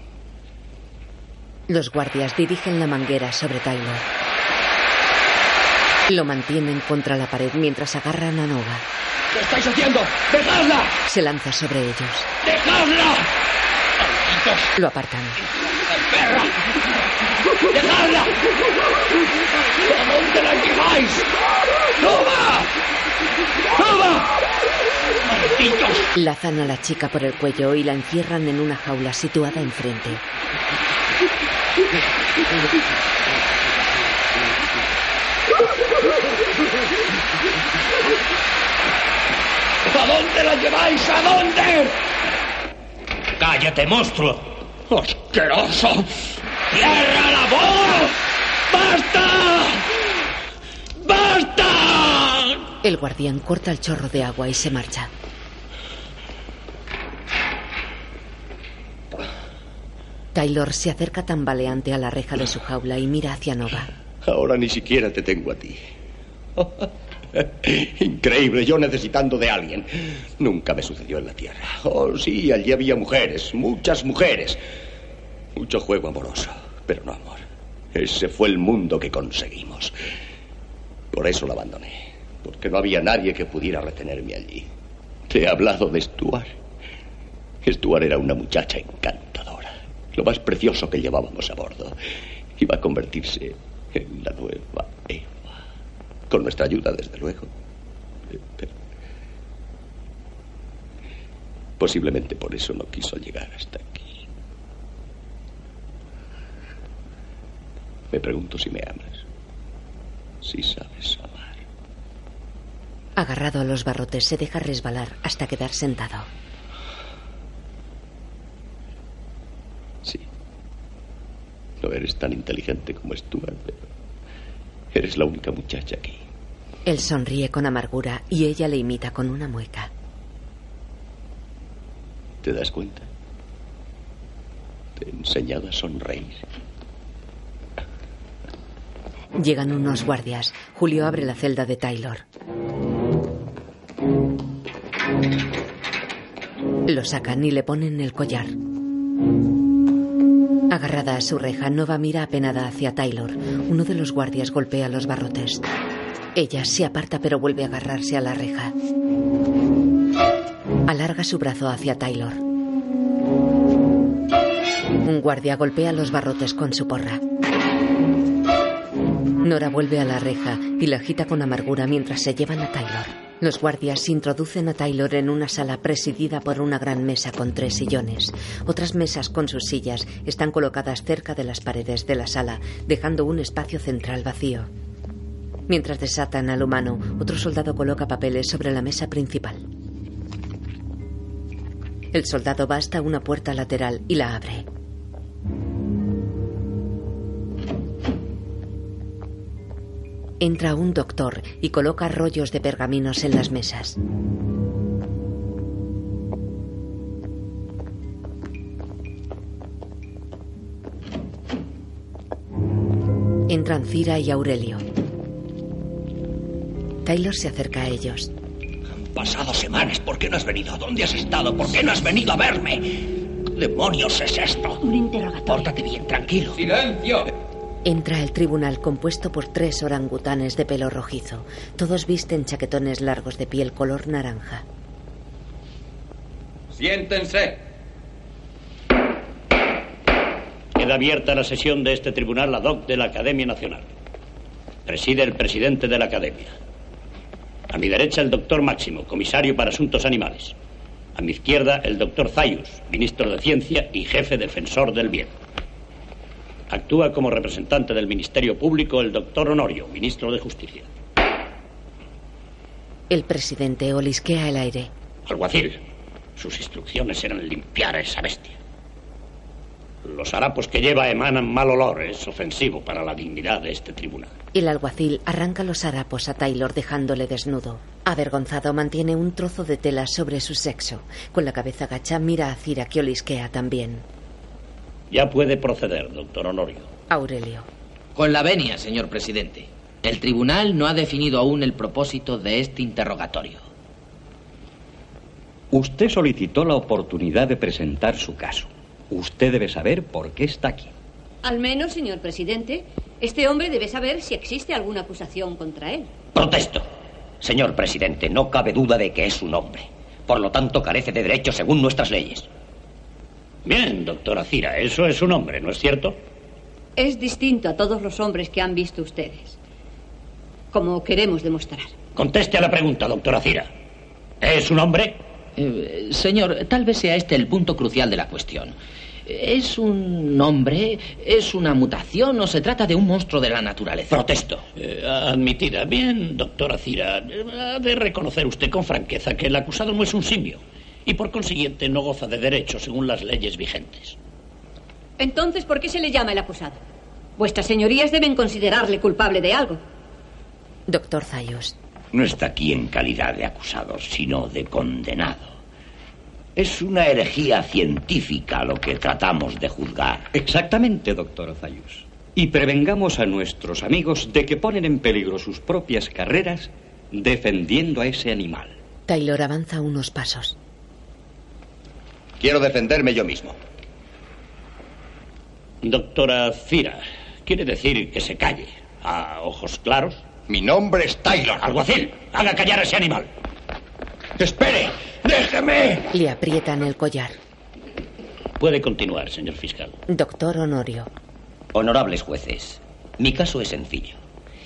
Los guardias dirigen la manguera sobre Taylor. Lo mantienen contra la pared mientras agarran a Nova. ¿Qué estáis haciendo? ¡Dejadla! Se lanza sobre ellos. ¡Dejadla! Lo apartan. ¡Perra! ¡Dejadla! ¿A dónde la lleváis? ¡Nova! ¡Nova! ¡Malditos! Lazan a la chica por el cuello y la encierran en una jaula situada enfrente. ¿A dónde la lleváis? ¿A dónde? ¡Cállate, monstruo! ¡Asqueroso! ¡Tierra la voz! ¡Basta! ¡Basta! El guardián corta el chorro de agua y se marcha. Taylor se acerca tambaleante a la reja de su jaula y mira hacia Nova. Ahora ni siquiera te tengo a ti. Increíble, yo necesitando de alguien. Nunca me sucedió en la Tierra. Oh, sí, allí había mujeres, muchas mujeres. Mucho juego amoroso, pero no amor. Ese fue el mundo que conseguimos. Por eso lo abandoné, porque no había nadie que pudiera retenerme allí. Te he hablado de Stuart. Stuart era una muchacha encantadora, lo más precioso que llevábamos a bordo. Iba a convertirse en la nueva Eva. Con nuestra ayuda, desde luego. Pero posiblemente por eso no quiso llegar hasta aquí. Me pregunto si me amas. Si sabes amar. Agarrado a los barrotes, se deja resbalar hasta quedar sentado. Sí. No eres tan inteligente como Stuart, pero eres la única muchacha aquí. Él sonríe con amargura y ella le imita con una mueca. ¿Te das cuenta? Te he enseñado a sonreír. Llegan unos guardias. Julio abre la celda de Taylor. Lo sacan y le ponen el collar. Agarrada a su reja, Nova mira apenada hacia Taylor. Uno de los guardias golpea los barrotes. Ella se aparta pero vuelve a agarrarse a la reja. Alarga su brazo hacia Taylor. Un guardia golpea los barrotes con su porra. Nora vuelve a la reja y la agita con amargura mientras se llevan a Taylor. Los guardias introducen a Taylor en una sala presidida por una gran mesa con tres sillones. Otras mesas con sus sillas están colocadas cerca de las paredes de la sala, dejando un espacio central vacío. Mientras desatan al humano, otro soldado coloca papeles sobre la mesa principal. El soldado va hasta una puerta lateral y la abre. Entra un doctor y coloca rollos de pergaminos en las mesas. Entran Cira y Aurelio. Taylor se acerca a ellos. Han pasado semanas. ¿Por qué no has venido? ¿Dónde has estado? ¿Por qué no has venido a verme? ¿Qué demonios es esto? Un interrogatorio. Pórtate bien, tranquilo. ¡Silencio! Entra el tribunal compuesto por tres orangutanes de pelo rojizo. Todos visten chaquetones largos de piel color naranja. Siéntense. Queda abierta la sesión de este tribunal ad hoc de la Academia Nacional. Preside el presidente de la Academia. A mi derecha el doctor Máximo, comisario para asuntos animales. A mi izquierda el doctor Zayus, ministro de Ciencia y jefe defensor del bien. Actúa como representante del Ministerio Público el doctor Honorio, ministro de Justicia. El presidente olisquea el aire. Alguacil, sus instrucciones eran limpiar a esa bestia. Los harapos que lleva emanan mal olor. Es ofensivo para la dignidad de este tribunal. El alguacil arranca los harapos a Taylor dejándole desnudo. Avergonzado mantiene un trozo de tela sobre su sexo. Con la cabeza gacha mira a Cira que olisquea también. Ya puede proceder, doctor Honorio. Aurelio. Con la venia, señor presidente. El tribunal no ha definido aún el propósito de este interrogatorio. Usted solicitó la oportunidad de presentar su caso. Usted debe saber por qué está aquí. Al menos, señor presidente, este hombre debe saber si existe alguna acusación contra él. Protesto. Señor presidente, no cabe duda de que es un hombre. Por lo tanto, carece de derechos según nuestras leyes. Bien, doctora Cira, eso es un hombre, ¿no es cierto? Es distinto a todos los hombres que han visto ustedes. Como queremos demostrar. Conteste a la pregunta, doctora Cira. ¿Es un hombre? Eh, señor, tal vez sea este el punto crucial de la cuestión. ¿Es un hombre? ¿Es una mutación o se trata de un monstruo de la naturaleza? Protesto. Eh, admitida. Bien, doctora Cira. Ha de reconocer usted con franqueza que el acusado no es un simio y por consiguiente no goza de derechos según las leyes vigentes. Entonces, ¿por qué se le llama el acusado? Vuestras señorías deben considerarle culpable de algo. Doctor Zayos. No está aquí en calidad de acusado, sino de condenado. Es una herejía científica lo que tratamos de juzgar. Exactamente, doctor Zayus. Y prevengamos a nuestros amigos de que ponen en peligro sus propias carreras defendiendo a ese animal. Taylor avanza unos pasos. Quiero defenderme yo mismo. Doctora Cira, ¿quiere decir que se calle? ¿A ojos claros? Mi nombre es Taylor. Alguacil, haga callar a ese animal. ¡Espere! ¡Déjeme! Le aprietan el collar. Puede continuar, señor fiscal. Doctor Honorio. Honorables jueces, mi caso es sencillo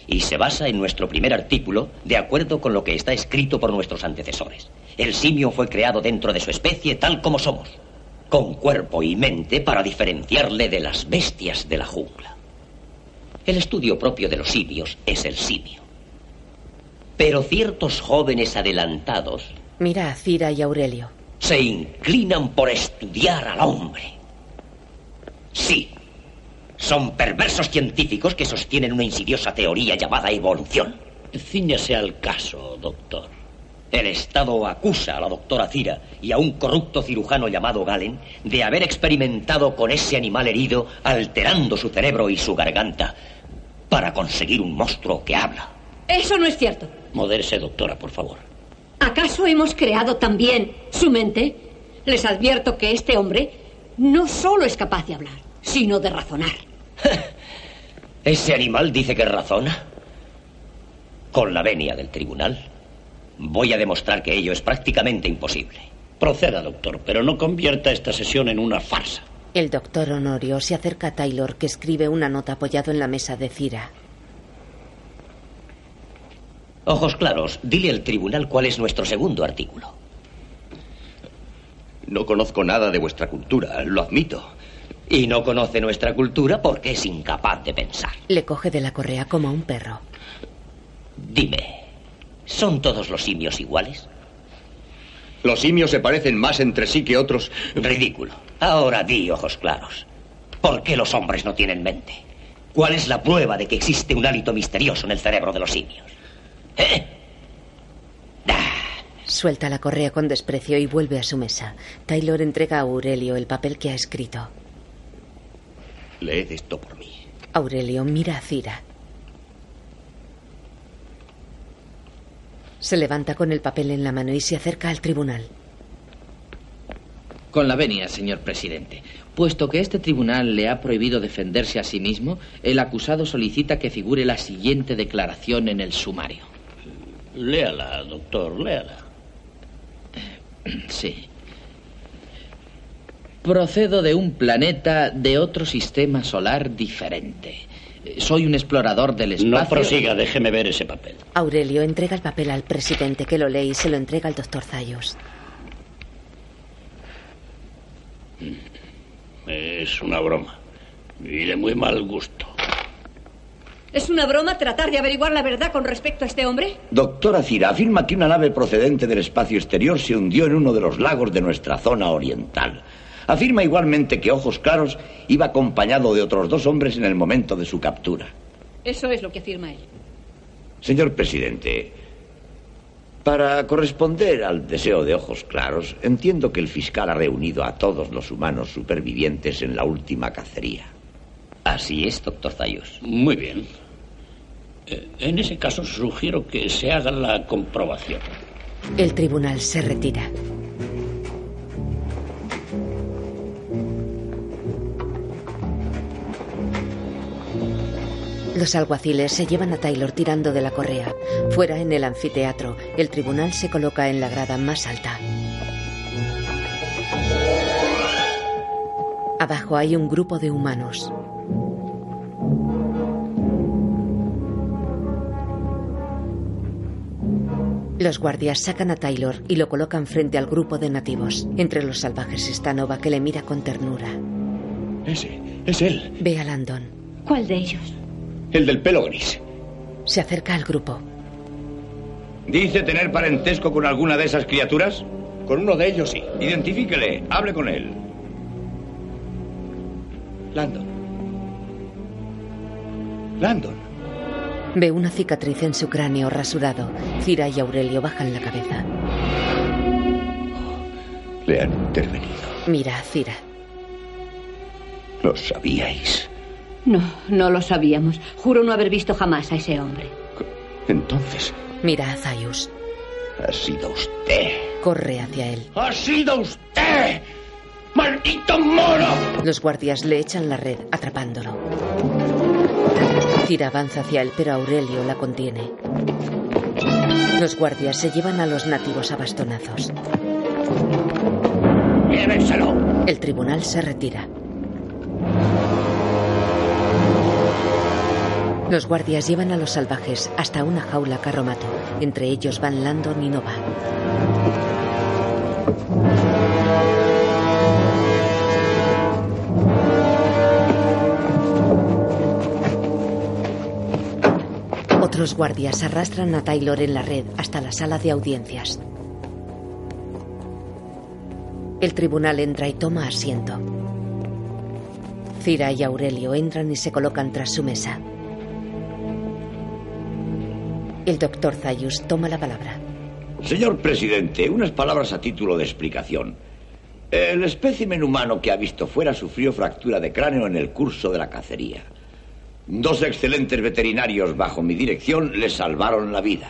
y se basa en nuestro primer artículo de acuerdo con lo que está escrito por nuestros antecesores. El simio fue creado dentro de su especie tal como somos, con cuerpo y mente para diferenciarle de las bestias de la jungla. El estudio propio de los simios es el simio. Pero ciertos jóvenes adelantados Mira a Cira y Aurelio. se inclinan por estudiar al hombre. Sí, son perversos científicos que sostienen una insidiosa teoría llamada evolución. Cíñase al caso, doctor. El Estado acusa a la doctora Cira y a un corrupto cirujano llamado Galen de haber experimentado con ese animal herido, alterando su cerebro y su garganta, para conseguir un monstruo que habla. Eso no es cierto. Modérese, doctora, por favor. ¿Acaso hemos creado también su mente? Les advierto que este hombre no solo es capaz de hablar, sino de razonar. ¿Ese animal dice que razona? Con la venia del tribunal, voy a demostrar que ello es prácticamente imposible. Proceda, doctor, pero no convierta esta sesión en una farsa. El doctor Honorio se acerca a Taylor, que escribe una nota apoyado en la mesa de Cira. Ojos claros, dile al tribunal cuál es nuestro segundo artículo. No conozco nada de vuestra cultura, lo admito. Y no conoce nuestra cultura porque es incapaz de pensar. Le coge de la correa como a un perro. Dime, ¿son todos los simios iguales? Los simios se parecen más entre sí que otros. Ridículo. Ahora di, ojos claros. ¿Por qué los hombres no tienen mente? ¿Cuál es la prueba de que existe un hálito misterioso en el cerebro de los simios? ¿Eh? Suelta la correa con desprecio y vuelve a su mesa. Taylor entrega a Aurelio el papel que ha escrito. Leed esto por mí. Aurelio mira a Cira. Se levanta con el papel en la mano y se acerca al tribunal. Con la venia, señor presidente. Puesto que este tribunal le ha prohibido defenderse a sí mismo, el acusado solicita que figure la siguiente declaración en el sumario. Léala, doctor, léala. Sí. Procedo de un planeta de otro sistema solar diferente. Soy un explorador del espacio. No prosiga, déjeme ver ese papel. Aurelio entrega el papel al presidente que lo lee y se lo entrega al doctor Zayos. Es una broma. Y de muy mal gusto. ¿Es una broma tratar de averiguar la verdad con respecto a este hombre? Doctora Cira afirma que una nave procedente del espacio exterior se hundió en uno de los lagos de nuestra zona oriental. Afirma igualmente que Ojos Claros iba acompañado de otros dos hombres en el momento de su captura. Eso es lo que afirma él. Señor presidente, para corresponder al deseo de Ojos Claros, entiendo que el fiscal ha reunido a todos los humanos supervivientes en la última cacería. Así es, doctor Zayos. Muy bien. Eh, En ese caso sugiero que se haga la comprobación. El tribunal se retira. Los alguaciles se llevan a Taylor tirando de la correa. Fuera en el anfiteatro, el tribunal se coloca en la grada más alta. Abajo hay un grupo de humanos. Los guardias sacan a Taylor y lo colocan frente al grupo de nativos. Entre los salvajes está Nova que le mira con ternura. Ese, es él. Ve a Landon. ¿Cuál de ellos? El del pelo gris. Se acerca al grupo. ¿Dice tener parentesco con alguna de esas criaturas? Con uno de ellos sí. Identifíquele, hable con él. Landon. Landon. Ve una cicatriz en su cráneo rasurado. Cira y Aurelio bajan la cabeza. Le han intervenido. Mira a Cira. Lo sabíais. No, no lo sabíamos. Juro no haber visto jamás a ese hombre. Entonces, Mira a Zayus. ha sido usted. Corre hacia él. ¡Ha sido usted! ¡Maldito mono! Los guardias le echan la red, atrapándolo. Cira avanza hacia él, pero Aurelio la contiene. Los guardias se llevan a los nativos a bastonazos. ¡Llévenselo! El tribunal se retira. Los guardias llevan a los salvajes hasta una jaula carromato. Entre ellos van Landon y Nova. Otros guardias arrastran a Taylor en la red hasta la sala de audiencias. El tribunal entra y toma asiento. Cira y Aurelio entran y se colocan tras su mesa. El doctor Zayus toma la palabra. Señor presidente, unas palabras a título de explicación. El espécimen humano que ha visto fuera sufrió fractura de cráneo en el curso de la cacería. Dos excelentes veterinarios bajo mi dirección le salvaron la vida.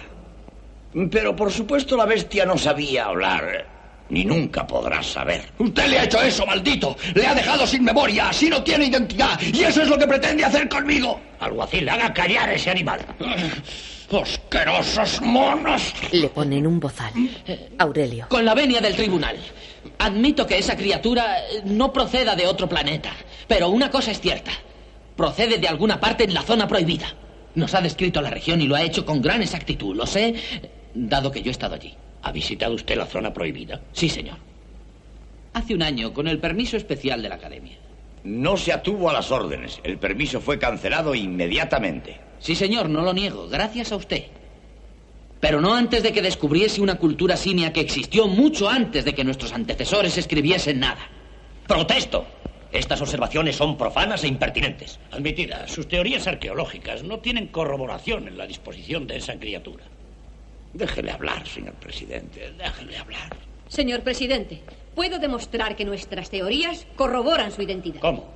Pero por supuesto la bestia no sabía hablar, ni nunca podrá saber. Usted le ha hecho eso, maldito. Le ha dejado sin memoria. Así no tiene identidad. Y eso es lo que pretende hacer conmigo. Alguacil, haga callar a ese animal. ¡Asquerosos monos! Le ponen un bozal. Aurelio. Con la venia del tribunal. Admito que esa criatura no proceda de otro planeta. Pero una cosa es cierta. Procede de alguna parte en la zona prohibida. Nos ha descrito la región y lo ha hecho con gran exactitud. Lo sé, dado que yo he estado allí. ¿Ha visitado usted la zona prohibida? Sí, señor. Hace un año, con el permiso especial de la Academia. No se atuvo a las órdenes. El permiso fue cancelado inmediatamente. Sí, señor, no lo niego. Gracias a usted. Pero no antes de que descubriese una cultura simia que existió mucho antes de que nuestros antecesores escribiesen nada. Protesto. Estas observaciones son profanas e impertinentes. Admitida, sus teorías arqueológicas no tienen corroboración en la disposición de esa criatura. Déjele hablar, señor presidente. Déjele hablar. Señor presidente, puedo demostrar que nuestras teorías corroboran su identidad. ¿Cómo?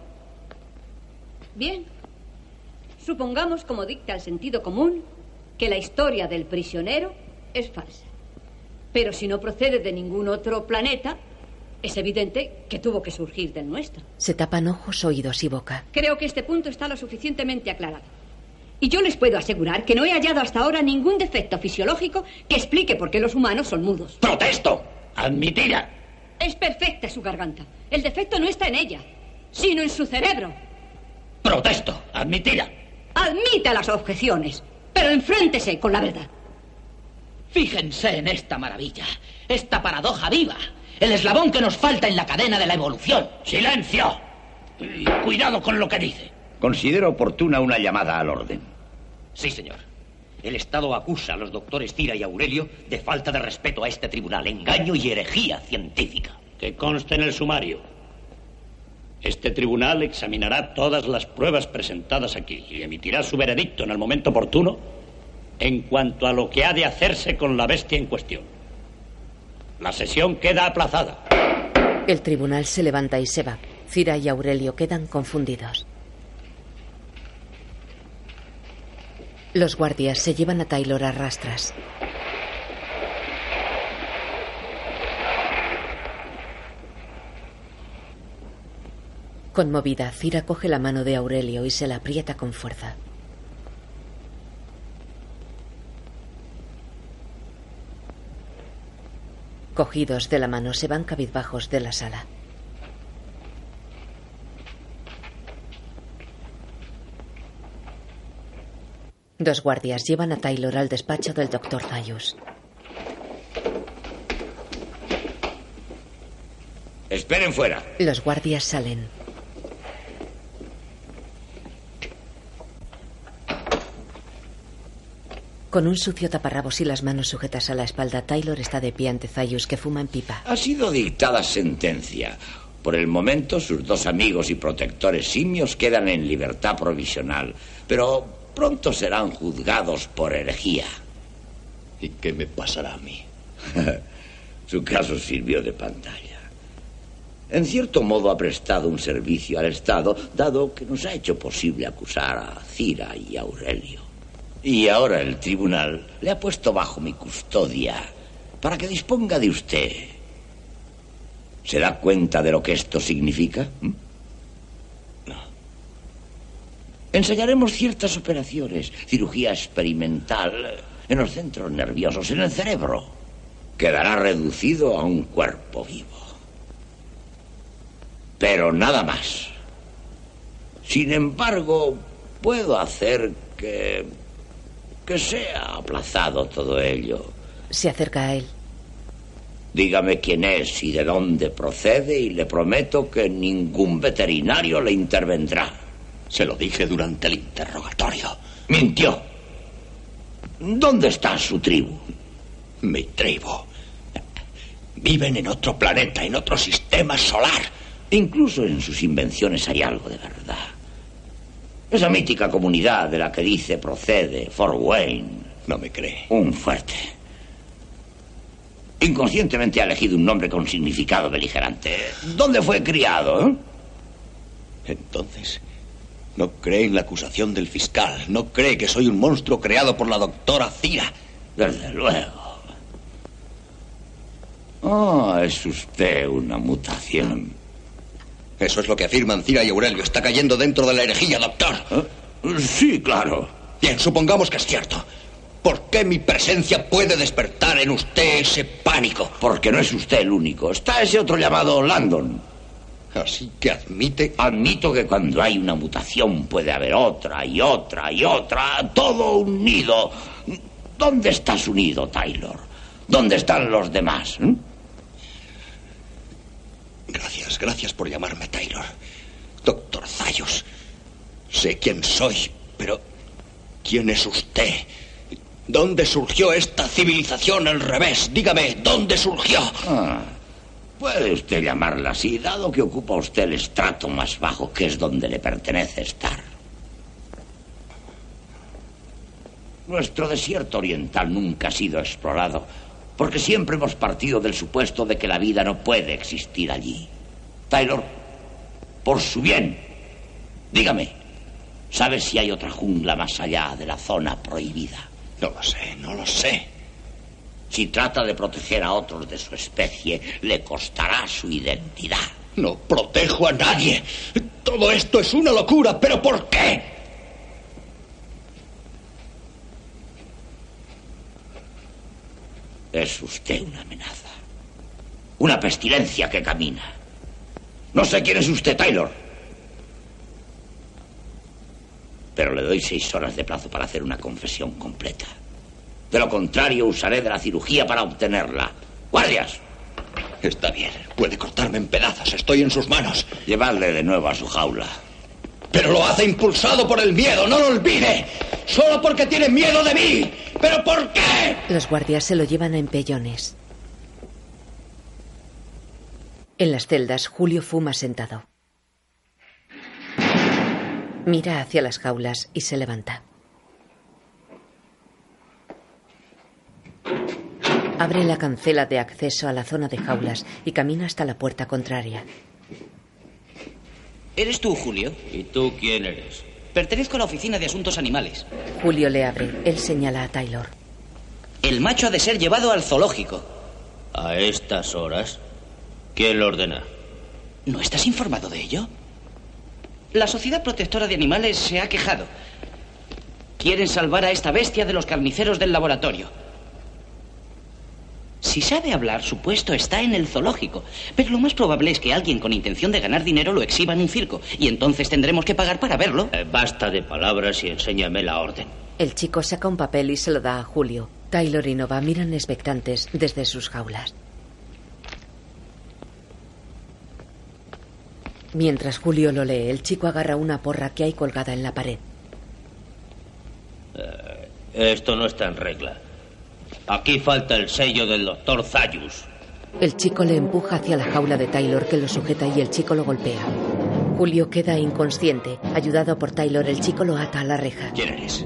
Bien. Supongamos, como dicta el sentido común, que la historia del prisionero es falsa. Pero si no procede de ningún otro planeta, es evidente que tuvo que surgir del nuestro. Se tapan ojos, oídos y boca. Creo que este punto está lo suficientemente aclarado. Y yo les puedo asegurar que no he hallado hasta ahora ningún defecto fisiológico que explique por qué los humanos son mudos. ¡Protesto! ¡Admitida! Es perfecta su garganta. El defecto no está en ella, sino en su cerebro. ¡Protesto! ¡Admitida! Admita las objeciones, pero enfréntese con la verdad. Fíjense en esta maravilla, esta paradoja viva, el eslabón que nos falta en la cadena de la evolución. ¡Silencio! Y cuidado con lo que dice. Considero oportuna una llamada al orden. Sí, señor. El Estado acusa a los doctores Tira y Aurelio de falta de respeto a este tribunal, engaño y herejía científica. Que conste en el sumario. Este tribunal examinará todas las pruebas presentadas aquí y emitirá su veredicto en el momento oportuno en cuanto a lo que ha de hacerse con la bestia en cuestión. La sesión queda aplazada. El tribunal se levanta y se va. Cira y Aurelio quedan confundidos. Los guardias se llevan a Taylor a rastras. Conmovida, Cira coge la mano de Aurelio y se la aprieta con fuerza. Cogidos de la mano se van cabizbajos de la sala. Dos guardias llevan a Taylor al despacho del doctor Zayus. Esperen fuera. Los guardias salen. Con un sucio taparrabos y las manos sujetas a la espalda, Taylor está de pie ante Zayus, que fuma en pipa. Ha sido dictada sentencia. Por el momento, sus dos amigos y protectores simios quedan en libertad provisional, pero pronto serán juzgados por herejía. ¿Y qué me pasará a mí? Su caso sirvió de pantalla. En cierto modo ha prestado un servicio al Estado, dado que nos ha hecho posible acusar a Cira y a Aurelio. Y ahora el tribunal le ha puesto bajo mi custodia para que disponga de usted. ¿Se da cuenta de lo que esto significa? ¿Mm? No. Enseñaremos ciertas operaciones, cirugía experimental en los centros nerviosos, en el cerebro. Quedará reducido a un cuerpo vivo. Pero nada más. Sin embargo, puedo hacer que que sea aplazado todo ello. Se acerca a él. Dígame quién es y de dónde procede y le prometo que ningún veterinario le intervendrá. Se lo dije durante el interrogatorio. Mintió. ¿Dónde está su tribu? Mi tribu. Viven en otro planeta, en otro sistema solar. Incluso en sus invenciones hay algo de verdad. Esa mítica comunidad de la que dice procede Fort Wayne. No me cree. Un fuerte. Inconscientemente ha elegido un nombre con significado beligerante. ¿Dónde fue criado? Eh? Entonces, no cree en la acusación del fiscal. No cree que soy un monstruo creado por la doctora Cira. Desde luego. Oh, es usted una mutación. Eso es lo que afirman Cira y Aurelio. Está cayendo dentro de la herejía, doctor. ¿Eh? Sí, claro. Bien, supongamos que es cierto. ¿Por qué mi presencia puede despertar en usted ese pánico? Porque no es usted el único. Está ese otro llamado Landon. Así que admite. Admito que cuando hay una mutación puede haber otra y otra y otra. Todo unido. ¿Dónde estás unido, Taylor? ¿Dónde están los demás? ¿Mm? Gracias, gracias por llamarme Taylor. Doctor Zayos. Sé quién soy, pero ¿quién es usted? ¿Dónde surgió esta civilización al revés? Dígame, ¿dónde surgió? Ah, puede usted llamarla así, dado que ocupa usted el estrato más bajo, que es donde le pertenece estar. Nuestro desierto oriental nunca ha sido explorado porque siempre hemos partido del supuesto de que la vida no puede existir allí. Taylor, por su bien, dígame, ¿sabe si hay otra jungla más allá de la zona prohibida? No lo sé, no lo sé. Si trata de proteger a otros de su especie, le costará su identidad. No protejo a nadie. Todo esto es una locura, pero ¿por qué? Es usted una amenaza. Una pestilencia que camina. No sé quién es usted, Taylor. Pero le doy seis horas de plazo para hacer una confesión completa. De lo contrario, usaré de la cirugía para obtenerla. ¡Guardias! Está bien. Puede cortarme en pedazos. Estoy en sus manos. Llevarle de nuevo a su jaula. Pero lo hace impulsado por el miedo, no lo olvide. Solo porque tiene miedo de mí. ¿Pero por qué? Los guardias se lo llevan a empellones. En las celdas, Julio fuma sentado. Mira hacia las jaulas y se levanta. Abre la cancela de acceso a la zona de jaulas y camina hasta la puerta contraria. ¿Eres tú, Julio? ¿Y tú quién eres? Pertenezco a la Oficina de Asuntos Animales. Julio le abre. Él señala a Taylor. El macho ha de ser llevado al zoológico. ¿A estas horas? ¿Quién lo ordena? ¿No estás informado de ello? La Sociedad Protectora de Animales se ha quejado. Quieren salvar a esta bestia de los carniceros del laboratorio. Si sabe hablar, su puesto está en el zoológico. Pero lo más probable es que alguien con intención de ganar dinero lo exhiba en un circo. Y entonces tendremos que pagar para verlo. Eh, basta de palabras y enséñame la orden. El chico saca un papel y se lo da a Julio. Taylor y Nova miran expectantes desde sus jaulas. Mientras Julio lo lee, el chico agarra una porra que hay colgada en la pared. Eh, Esto no está en regla. Aquí falta el sello del doctor Zayus. El chico le empuja hacia la jaula de Taylor que lo sujeta y el chico lo golpea. Julio queda inconsciente. Ayudado por Taylor, el chico lo ata a la reja. ¿Quién eres?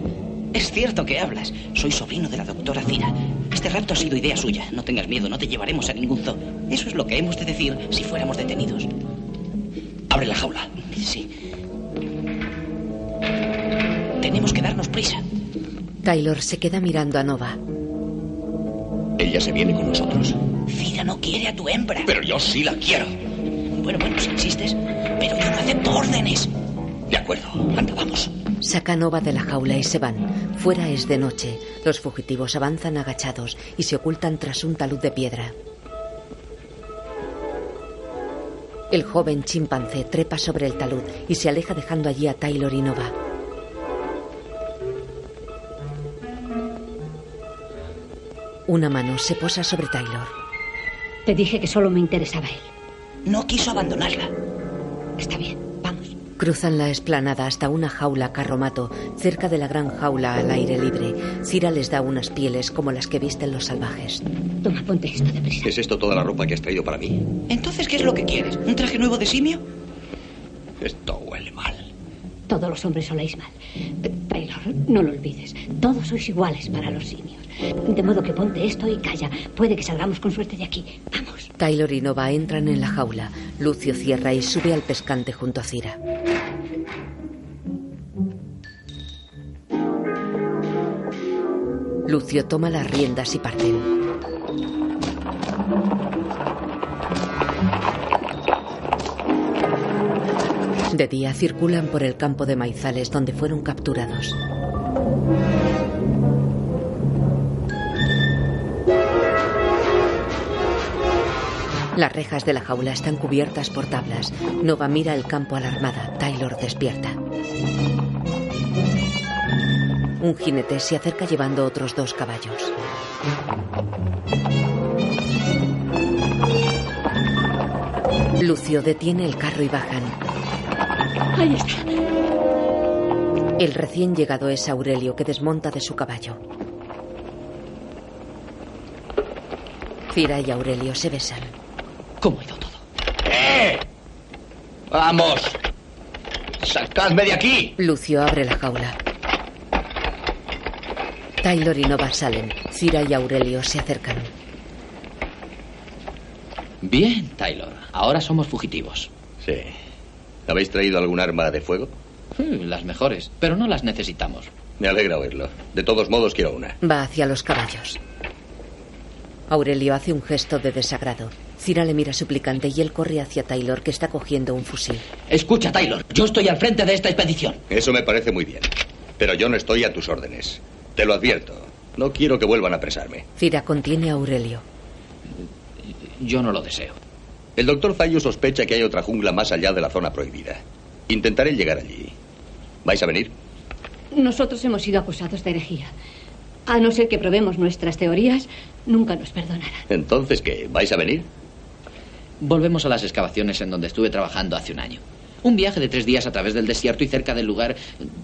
Es cierto que hablas. Soy sobrino de la doctora Cira. Este rapto ha sido idea suya. No tengas miedo, no te llevaremos a ningún zoo. Eso es lo que hemos de decir si fuéramos detenidos. Abre la jaula. Sí. Tenemos que darnos prisa. Taylor se queda mirando a Nova. Ella se viene con nosotros. Cira no quiere a tu hembra. Pero yo sí la quiero. Bueno, bueno, si insistes. Pero yo no acepto órdenes. De acuerdo. Anda, vamos. Saca a Nova de la jaula y se van. Fuera es de noche. Los fugitivos avanzan agachados y se ocultan tras un talud de piedra. El joven chimpancé trepa sobre el talud y se aleja dejando allí a Taylor y Nova. Una mano se posa sobre Taylor. Te dije que solo me interesaba él. No quiso abandonarla. Está bien, vamos. Cruzan la esplanada hasta una jaula carromato, cerca de la gran jaula al aire libre. Cira les da unas pieles como las que visten los salvajes. Toma, ponte esto deprisa. ¿Es esto toda la ropa que has traído para mí? Entonces, ¿qué es lo que quieres? ¿Un traje nuevo de simio? Esto huele mal. Todos los hombres oléis mal. Taylor, no lo olvides. Todos sois iguales para los simios. De modo que ponte esto y calla. Puede que salgamos con suerte de aquí. Vamos. Taylor y Nova entran en la jaula. Lucio cierra y sube al pescante junto a Cira. Lucio toma las riendas y parten. De día circulan por el campo de maizales donde fueron capturados. Las rejas de la jaula están cubiertas por tablas. Nova mira el campo alarmada. Taylor despierta. Un jinete se acerca llevando otros dos caballos. Lucio detiene el carro y bajan. Ahí está. El recién llegado es Aurelio que desmonta de su caballo. Cira y Aurelio se besan. ¿Cómo ha ido todo? ¡Eh! ¡Vamos! ¡Sacadme de aquí! Lucio abre la jaula. Taylor y Nova salen. Cira y Aurelio se acercan. Bien, Taylor. Ahora somos fugitivos. Sí. ¿Habéis traído algún arma de fuego? Hmm, las mejores, pero no las necesitamos. Me alegra oírlo. De todos modos, quiero una. Va hacia los caballos. Aurelio hace un gesto de desagrado. Cira le mira suplicante y él corre hacia Taylor, que está cogiendo un fusil. Escucha, Taylor. Yo estoy al frente de esta expedición. Eso me parece muy bien. Pero yo no estoy a tus órdenes. Te lo advierto. No quiero que vuelvan a apresarme. Cira contiene a Aurelio. Yo no lo deseo. El doctor Zayu sospecha que hay otra jungla más allá de la zona prohibida. Intentaré llegar allí. ¿Vais a venir? Nosotros hemos sido acusados de herejía. A no ser que probemos nuestras teorías, nunca nos perdonarán. Entonces, ¿qué? ¿Vais a venir? Volvemos a las excavaciones en donde estuve trabajando hace un año. Un viaje de tres días a través del desierto y cerca del lugar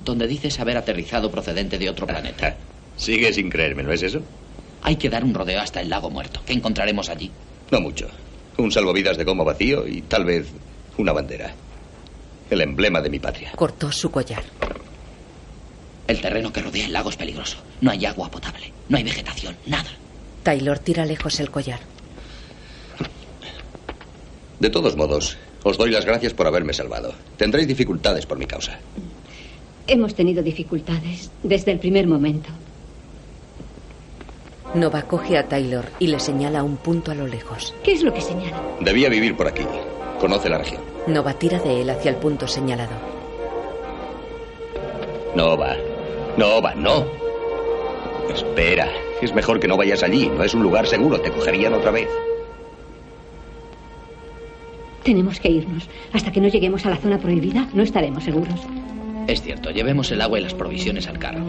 donde dices haber aterrizado procedente de otro planeta. Sigue sin creerme, ¿no es eso? Hay que dar un rodeo hasta el lago muerto. ¿Qué encontraremos allí? No mucho. Un salvavidas de goma vacío y tal vez una bandera. El emblema de mi patria. Cortó su collar. El terreno que rodea el lago es peligroso. No hay agua potable, no hay vegetación, nada. Taylor tira lejos el collar. De todos modos, os doy las gracias por haberme salvado. Tendréis dificultades por mi causa. Hemos tenido dificultades desde el primer momento. Nova coge a Taylor y le señala un punto a lo lejos. ¿Qué es lo que señala? Debía vivir por aquí. Conoce la región. Nova tira de él hacia el punto señalado. No va. No va, no. Espera. Es mejor que no vayas allí. No es un lugar seguro. Te cogerían otra vez. Tenemos que irnos. Hasta que no lleguemos a la zona prohibida, no estaremos seguros. Es cierto, llevemos el agua y las provisiones al carro.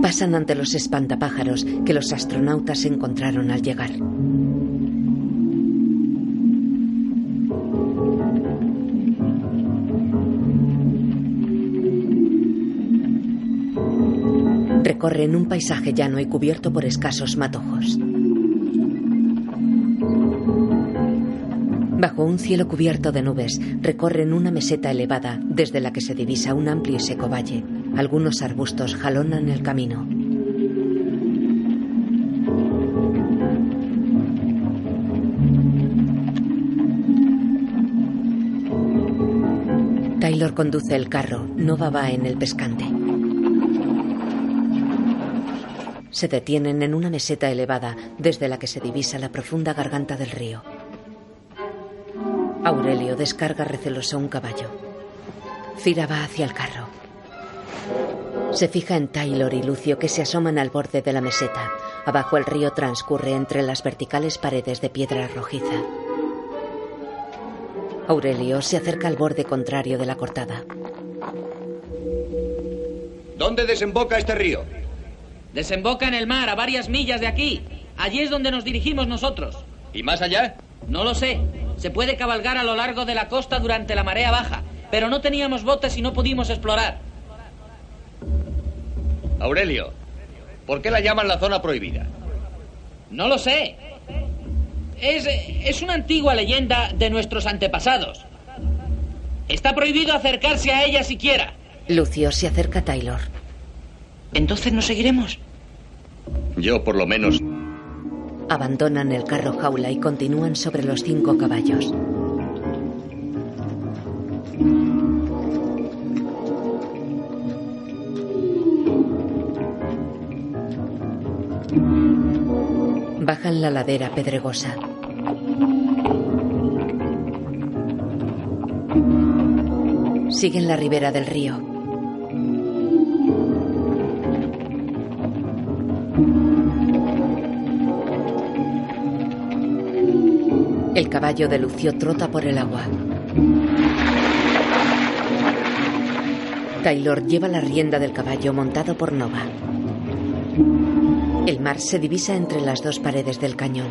Pasan ante los espantapájaros que los astronautas encontraron al llegar. Recorren un paisaje llano y cubierto por escasos matojos. Bajo un cielo cubierto de nubes, recorren una meseta elevada desde la que se divisa un amplio y seco valle. Algunos arbustos jalonan el camino. Taylor conduce el carro, Nova va en el pescante. Se detienen en una meseta elevada desde la que se divisa la profunda garganta del río. Aurelio descarga receloso un caballo. Cira va hacia el carro. Se fija en Taylor y Lucio que se asoman al borde de la meseta. Abajo el río transcurre entre las verticales paredes de piedra rojiza. Aurelio se acerca al borde contrario de la cortada. ¿Dónde desemboca este río? Desemboca en el mar, a varias millas de aquí. Allí es donde nos dirigimos nosotros. ¿Y más allá? No lo sé. Se puede cabalgar a lo largo de la costa durante la marea baja, pero no teníamos botes y no pudimos explorar. Aurelio, ¿por qué la llaman la zona prohibida? No lo sé. Es, es una antigua leyenda de nuestros antepasados. Está prohibido acercarse a ella siquiera. Lucio se acerca a Taylor. ¿Entonces nos seguiremos? Yo, por lo menos. Abandonan el carro jaula y continúan sobre los cinco caballos. Bajan la ladera pedregosa. Siguen la ribera del río. El caballo de Lucio trota por el agua. Taylor lleva la rienda del caballo montado por Nova. El mar se divisa entre las dos paredes del cañón.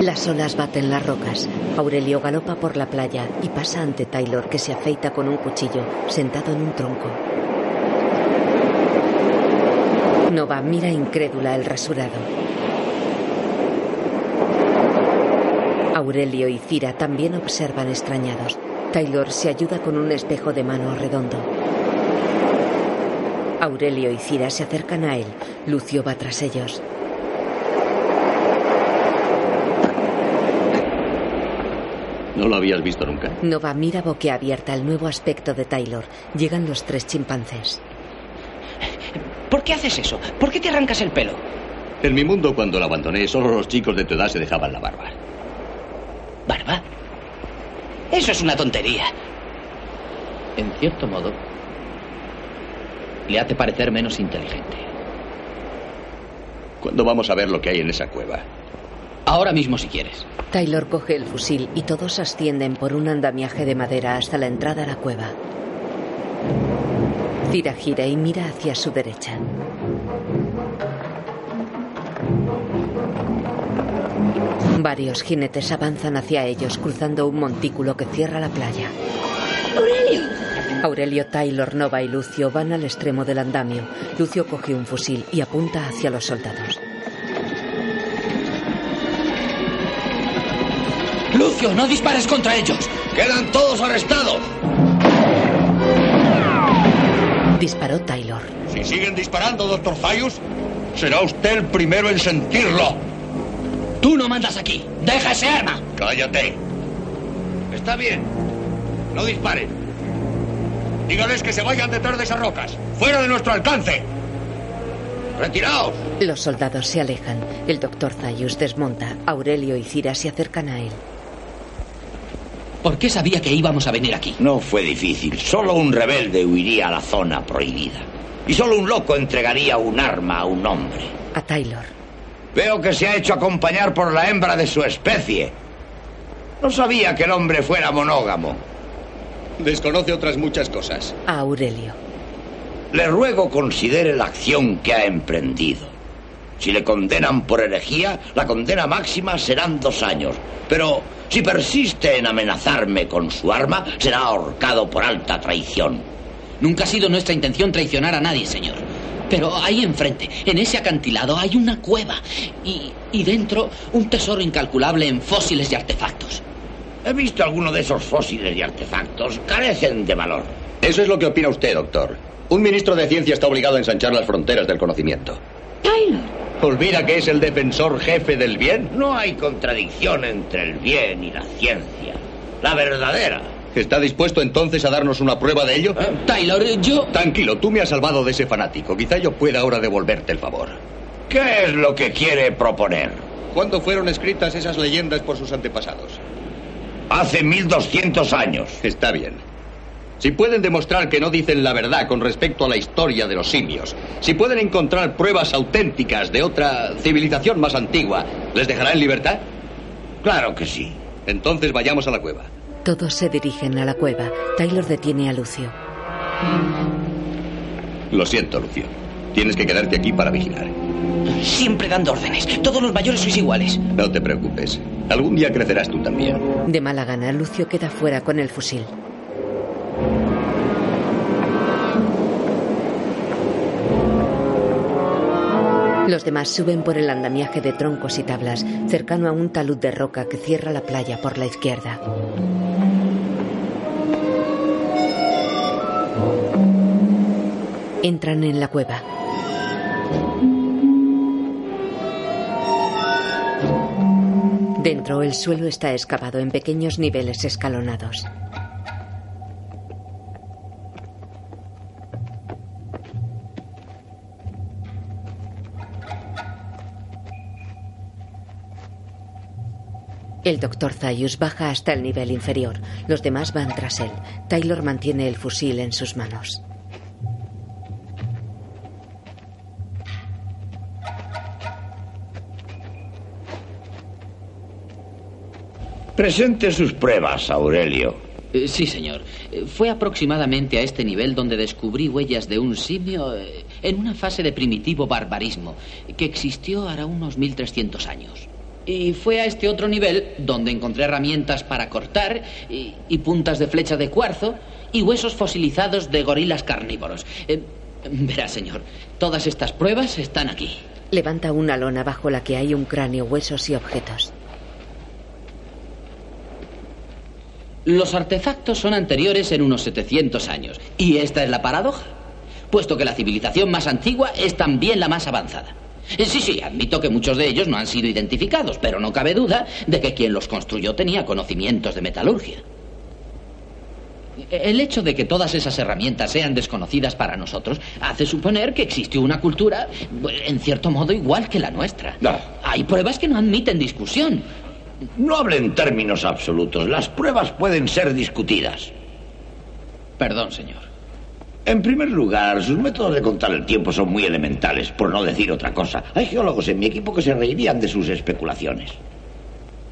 Las olas baten las rocas. Aurelio galopa por la playa y pasa ante Taylor que se afeita con un cuchillo sentado en un tronco. Nova mira incrédula el rasurado. Aurelio y Cira también observan extrañados. Taylor se ayuda con un espejo de mano redondo. Aurelio y Cira se acercan a él. Lucio va tras ellos. ¿No lo habías visto nunca? Nova mira boquiabierta el nuevo aspecto de Taylor. Llegan los tres chimpancés. ¿Por qué haces eso? ¿Por qué te arrancas el pelo? En mi mundo, cuando lo abandoné, solo los chicos de tu edad se dejaban la barba. ¿Barba? Eso es una tontería. En cierto modo, le hace parecer menos inteligente. ¿Cuándo vamos a ver lo que hay en esa cueva? Ahora mismo si quieres. Taylor coge el fusil y todos ascienden por un andamiaje de madera hasta la entrada a la cueva. Cira gira y mira hacia su derecha. Varios jinetes avanzan hacia ellos cruzando un montículo que cierra la playa. ¡Aurelio! Aurelio, Taylor, Nova y Lucio van al extremo del andamio. Lucio coge un fusil y apunta hacia los soldados. Lucio, no dispares contra ellos. Quedan todos arrestados. Disparó Taylor. Si siguen disparando, doctor Zayus, será usted el primero en sentirlo. Tú no mandas aquí. Deja ese arma. Cállate. Está bien. No disparen. Dígales que se vayan detrás de esas rocas. Fuera de nuestro alcance. Retiraos. Los soldados se alejan. El doctor Zayus desmonta. Aurelio y Cira se acercan a él. ¿Por qué sabía que íbamos a venir aquí? No fue difícil. Solo un rebelde huiría a la zona prohibida. Y solo un loco entregaría un arma a un hombre. A Taylor. Veo que se ha hecho acompañar por la hembra de su especie. No sabía que el hombre fuera monógamo. Desconoce otras muchas cosas. A Aurelio. Le ruego considere la acción que ha emprendido. Si le condenan por herejía, la condena máxima serán dos años. Pero si persiste en amenazarme con su arma, será ahorcado por alta traición. Nunca ha sido nuestra intención traicionar a nadie, señor. Pero ahí enfrente, en ese acantilado, hay una cueva. Y, y dentro, un tesoro incalculable en fósiles y artefactos. He visto alguno de esos fósiles y artefactos. Carecen de valor. Eso es lo que opina usted, doctor. Un ministro de ciencia está obligado a ensanchar las fronteras del conocimiento. Taylor. ¿Olvida que es el defensor jefe del bien? No hay contradicción entre el bien y la ciencia. La verdadera. ¿Está dispuesto entonces a darnos una prueba de ello? Taylor, yo... Tranquilo, tú me has salvado de ese fanático. Quizá yo pueda ahora devolverte el favor. ¿Qué es lo que quiere proponer? ¿Cuándo fueron escritas esas leyendas por sus antepasados? Hace 1200 años. Está bien. Si pueden demostrar que no dicen la verdad con respecto a la historia de los simios, si pueden encontrar pruebas auténticas de otra civilización más antigua, ¿les dejará en libertad? Claro que sí. Entonces vayamos a la cueva. Todos se dirigen a la cueva. Taylor detiene a Lucio. Lo siento, Lucio. Tienes que quedarte aquí para vigilar. Siempre dando órdenes. Todos los mayores sois iguales. No te preocupes. Algún día crecerás tú también. De mala gana, Lucio queda fuera con el fusil. Los demás suben por el andamiaje de troncos y tablas, cercano a un talud de roca que cierra la playa por la izquierda. Entran en la cueva. Dentro el suelo está excavado en pequeños niveles escalonados. El doctor Zayus baja hasta el nivel inferior. Los demás van tras él. Taylor mantiene el fusil en sus manos. Presente sus pruebas, Aurelio. Eh, sí, señor. Eh, Fue aproximadamente a este nivel donde descubrí huellas de un simio eh, en una fase de primitivo barbarismo que existió hará unos 1300 años. Y fue a este otro nivel donde encontré herramientas para cortar y, y puntas de flecha de cuarzo y huesos fosilizados de gorilas carnívoros. Eh, verá, señor, todas estas pruebas están aquí. Levanta una lona bajo la que hay un cráneo, huesos y objetos. Los artefactos son anteriores en unos 700 años. Y esta es la paradoja. Puesto que la civilización más antigua es también la más avanzada. Eh, Sí, sí, admito que muchos de ellos no han sido identificados, pero no cabe duda de que quien los construyó tenía conocimientos de metalurgia. El hecho de que todas esas herramientas sean desconocidas para nosotros hace suponer que existió una cultura, en cierto modo, igual que la nuestra. No. Hay pruebas que no admiten discusión. No hable en términos absolutos. Las pruebas pueden ser discutidas. Perdón, señor. En primer lugar, sus métodos de contar el tiempo son muy elementales, por no decir otra cosa. Hay geólogos en mi equipo que se reirían de sus especulaciones.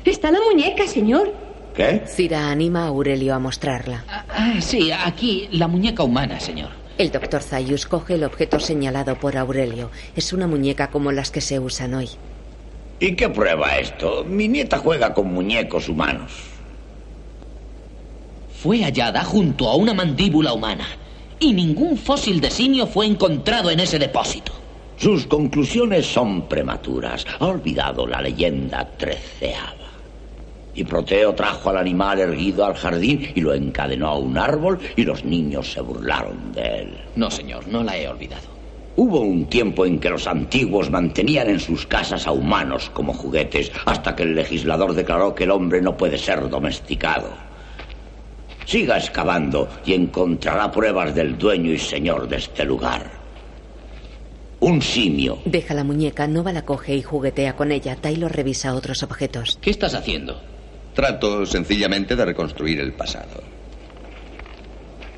Está la muñeca, señor. ¿Qué? Cira anima a Aurelio a mostrarla. Ah, sí, aquí la muñeca humana, señor. El doctor Zayus coge el objeto señalado por Aurelio. Es una muñeca como las que se usan hoy. ¿Y qué prueba esto? Mi nieta juega con muñecos humanos. Fue hallada junto a una mandíbula humana. Y ningún fósil de simio fue encontrado en ese depósito. Sus conclusiones son prematuras. Ha olvidado la leyenda treceava. Y Proteo trajo al animal erguido al jardín y lo encadenó a un árbol y los niños se burlaron de él. No, señor, no la he olvidado. Hubo un tiempo en que los antiguos mantenían en sus casas a humanos como juguetes, hasta que el legislador declaró que el hombre no puede ser domesticado. Siga excavando y encontrará pruebas del dueño y señor de este lugar. Un simio. Deja la muñeca, Nova la coge y juguetea con ella. Taylor revisa otros objetos. ¿Qué estás haciendo? Trato sencillamente de reconstruir el pasado.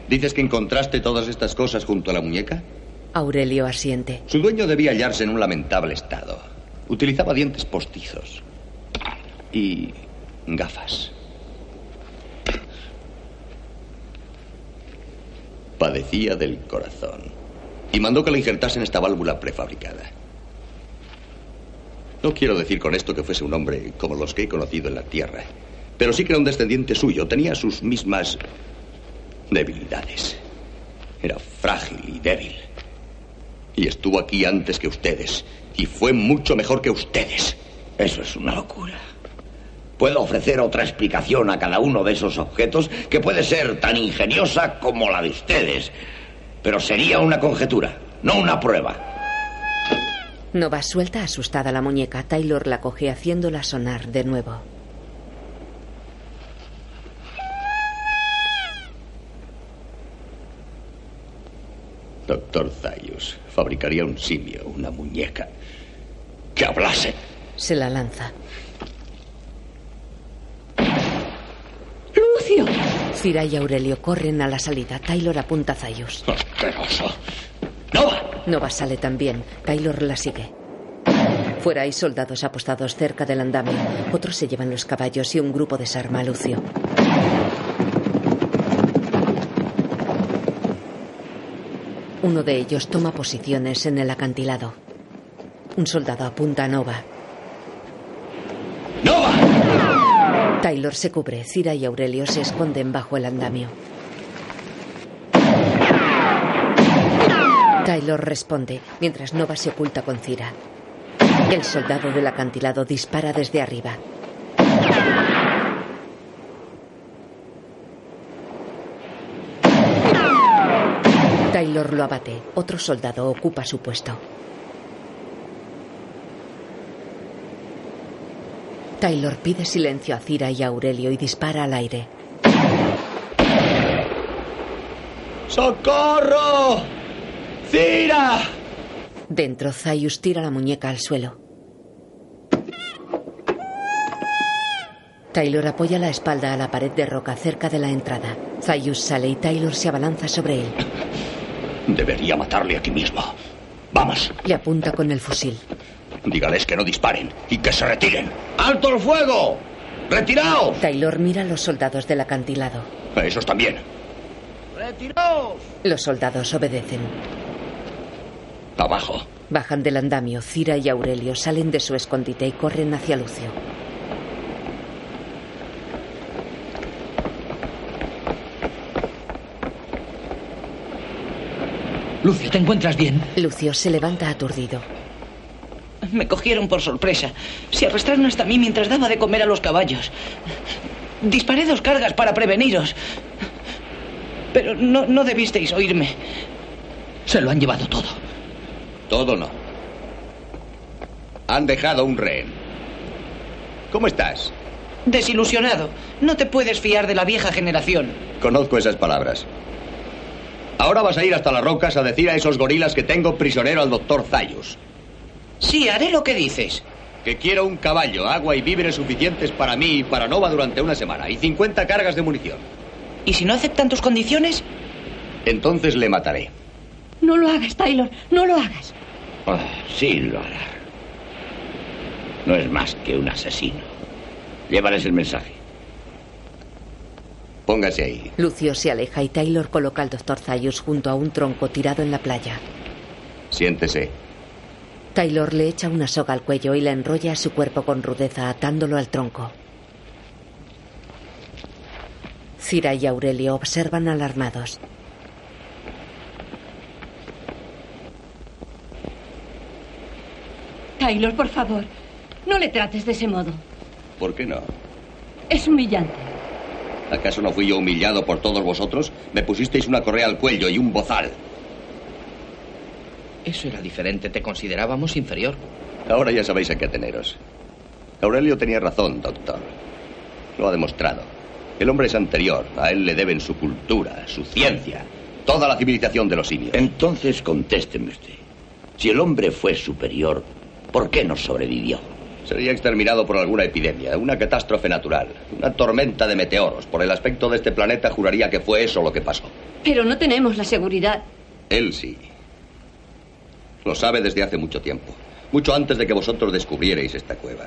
¿Dices que encontraste todas estas cosas junto a la muñeca? Aurelio asiente. Su dueño debía hallarse en un lamentable estado. Utilizaba dientes postizos y gafas. Padecía del corazón y mandó que le injertasen esta válvula prefabricada. No quiero decir con esto que fuese un hombre como los que he conocido en la Tierra, pero sí que era un descendiente suyo. Tenía sus mismas debilidades. Era frágil y débil. Y estuvo aquí antes que ustedes. Y fue mucho mejor que ustedes. Eso es una locura. Puedo ofrecer otra explicación a cada uno de esos objetos que puede ser tan ingeniosa como la de ustedes. Pero sería una conjetura, no una prueba. Nova suelta asustada la muñeca. Taylor la coge haciéndola sonar de nuevo. Doctor Zayus fabricaría un simio, una muñeca, que hablase. Se la lanza. Cira y Aurelio corren a la salida. Taylor apunta a Zayus. ¡Asqueroso! ¡Nova! Nova sale también. Taylor la sigue. Fuera hay soldados apostados cerca del andamio. Otros se llevan los caballos y un grupo desarma a Lucio. Uno de ellos toma posiciones en el acantilado. Un soldado apunta a Nova. ¡Nova! Taylor se cubre. Cira y Aurelio se esconden bajo el andamio. Taylor responde, mientras Nova se oculta con Cira. El soldado del acantilado dispara desde arriba. Taylor lo abate. Otro soldado ocupa su puesto. Taylor pide silencio a Cira y a Aurelio y dispara al aire. ¡Socorro! ¡Cira! Dentro, Zayus tira la muñeca al suelo. Taylor apoya la espalda a la pared de roca cerca de la entrada. Zayus sale y Taylor se abalanza sobre él. Debería matarle aquí mismo. Vamos. Le apunta con el fusil. Dígales que no disparen y que se retiren. ¡Alto el fuego! ¡Retiraos! Taylor mira a los soldados del acantilado. A esos también. ¡Retiraos! Los soldados obedecen. Abajo. Bajan del andamio. Cira y Aurelio salen de su escondite y corren hacia Lucio. Lucio, ¿te encuentras bien? Lucio se levanta aturdido. Me cogieron por sorpresa. Se arrastraron hasta mí mientras daba de comer a los caballos. Disparé dos cargas para preveniros. Pero no, no debisteis oírme. Se lo han llevado todo. Todo no. Han dejado un rehén. ¿Cómo estás? Desilusionado. No te puedes fiar de la vieja generación. Conozco esas palabras. Ahora vas a ir hasta las rocas a decir a esos gorilas que tengo prisionero al doctor Zayus. Sí, haré lo que dices. Que quiero un caballo, agua y víveres suficientes para mí y para Nova durante una semana y 50 cargas de munición. ¿Y si no aceptan tus condiciones? Entonces le mataré. No lo hagas, Taylor. No lo hagas. Ah, sí lo hará. No es más que un asesino. Llévales el mensaje. Póngase ahí. Lucio se aleja y Taylor coloca al doctor Zayus junto a un tronco tirado en la playa. Siéntese. Taylor le echa una soga al cuello y la enrolla a su cuerpo con rudeza atándolo al tronco. Cira y Aurelio observan alarmados. Taylor, por favor, no le trates de ese modo. ¿Por qué no? Es humillante. ¿Acaso no fui yo humillado por todos vosotros? Me pusisteis una correa al cuello y un bozal. Eso era diferente. Te considerábamos inferior. Ahora ya sabéis a qué ateneros. Aurelio tenía razón, doctor. Lo ha demostrado. El hombre es anterior. A él le deben su cultura, su ciencia, toda la civilización de los simios. Entonces contésteme usted. Si el hombre fue superior, ¿por qué no sobrevivió? Sería exterminado por alguna epidemia, una catástrofe natural, una tormenta de meteoros. Por el aspecto de este planeta juraría que fue eso lo que pasó. Pero no tenemos la seguridad. Él sí. Lo sabe desde hace mucho tiempo. Mucho antes de que vosotros descubrierais esta cueva.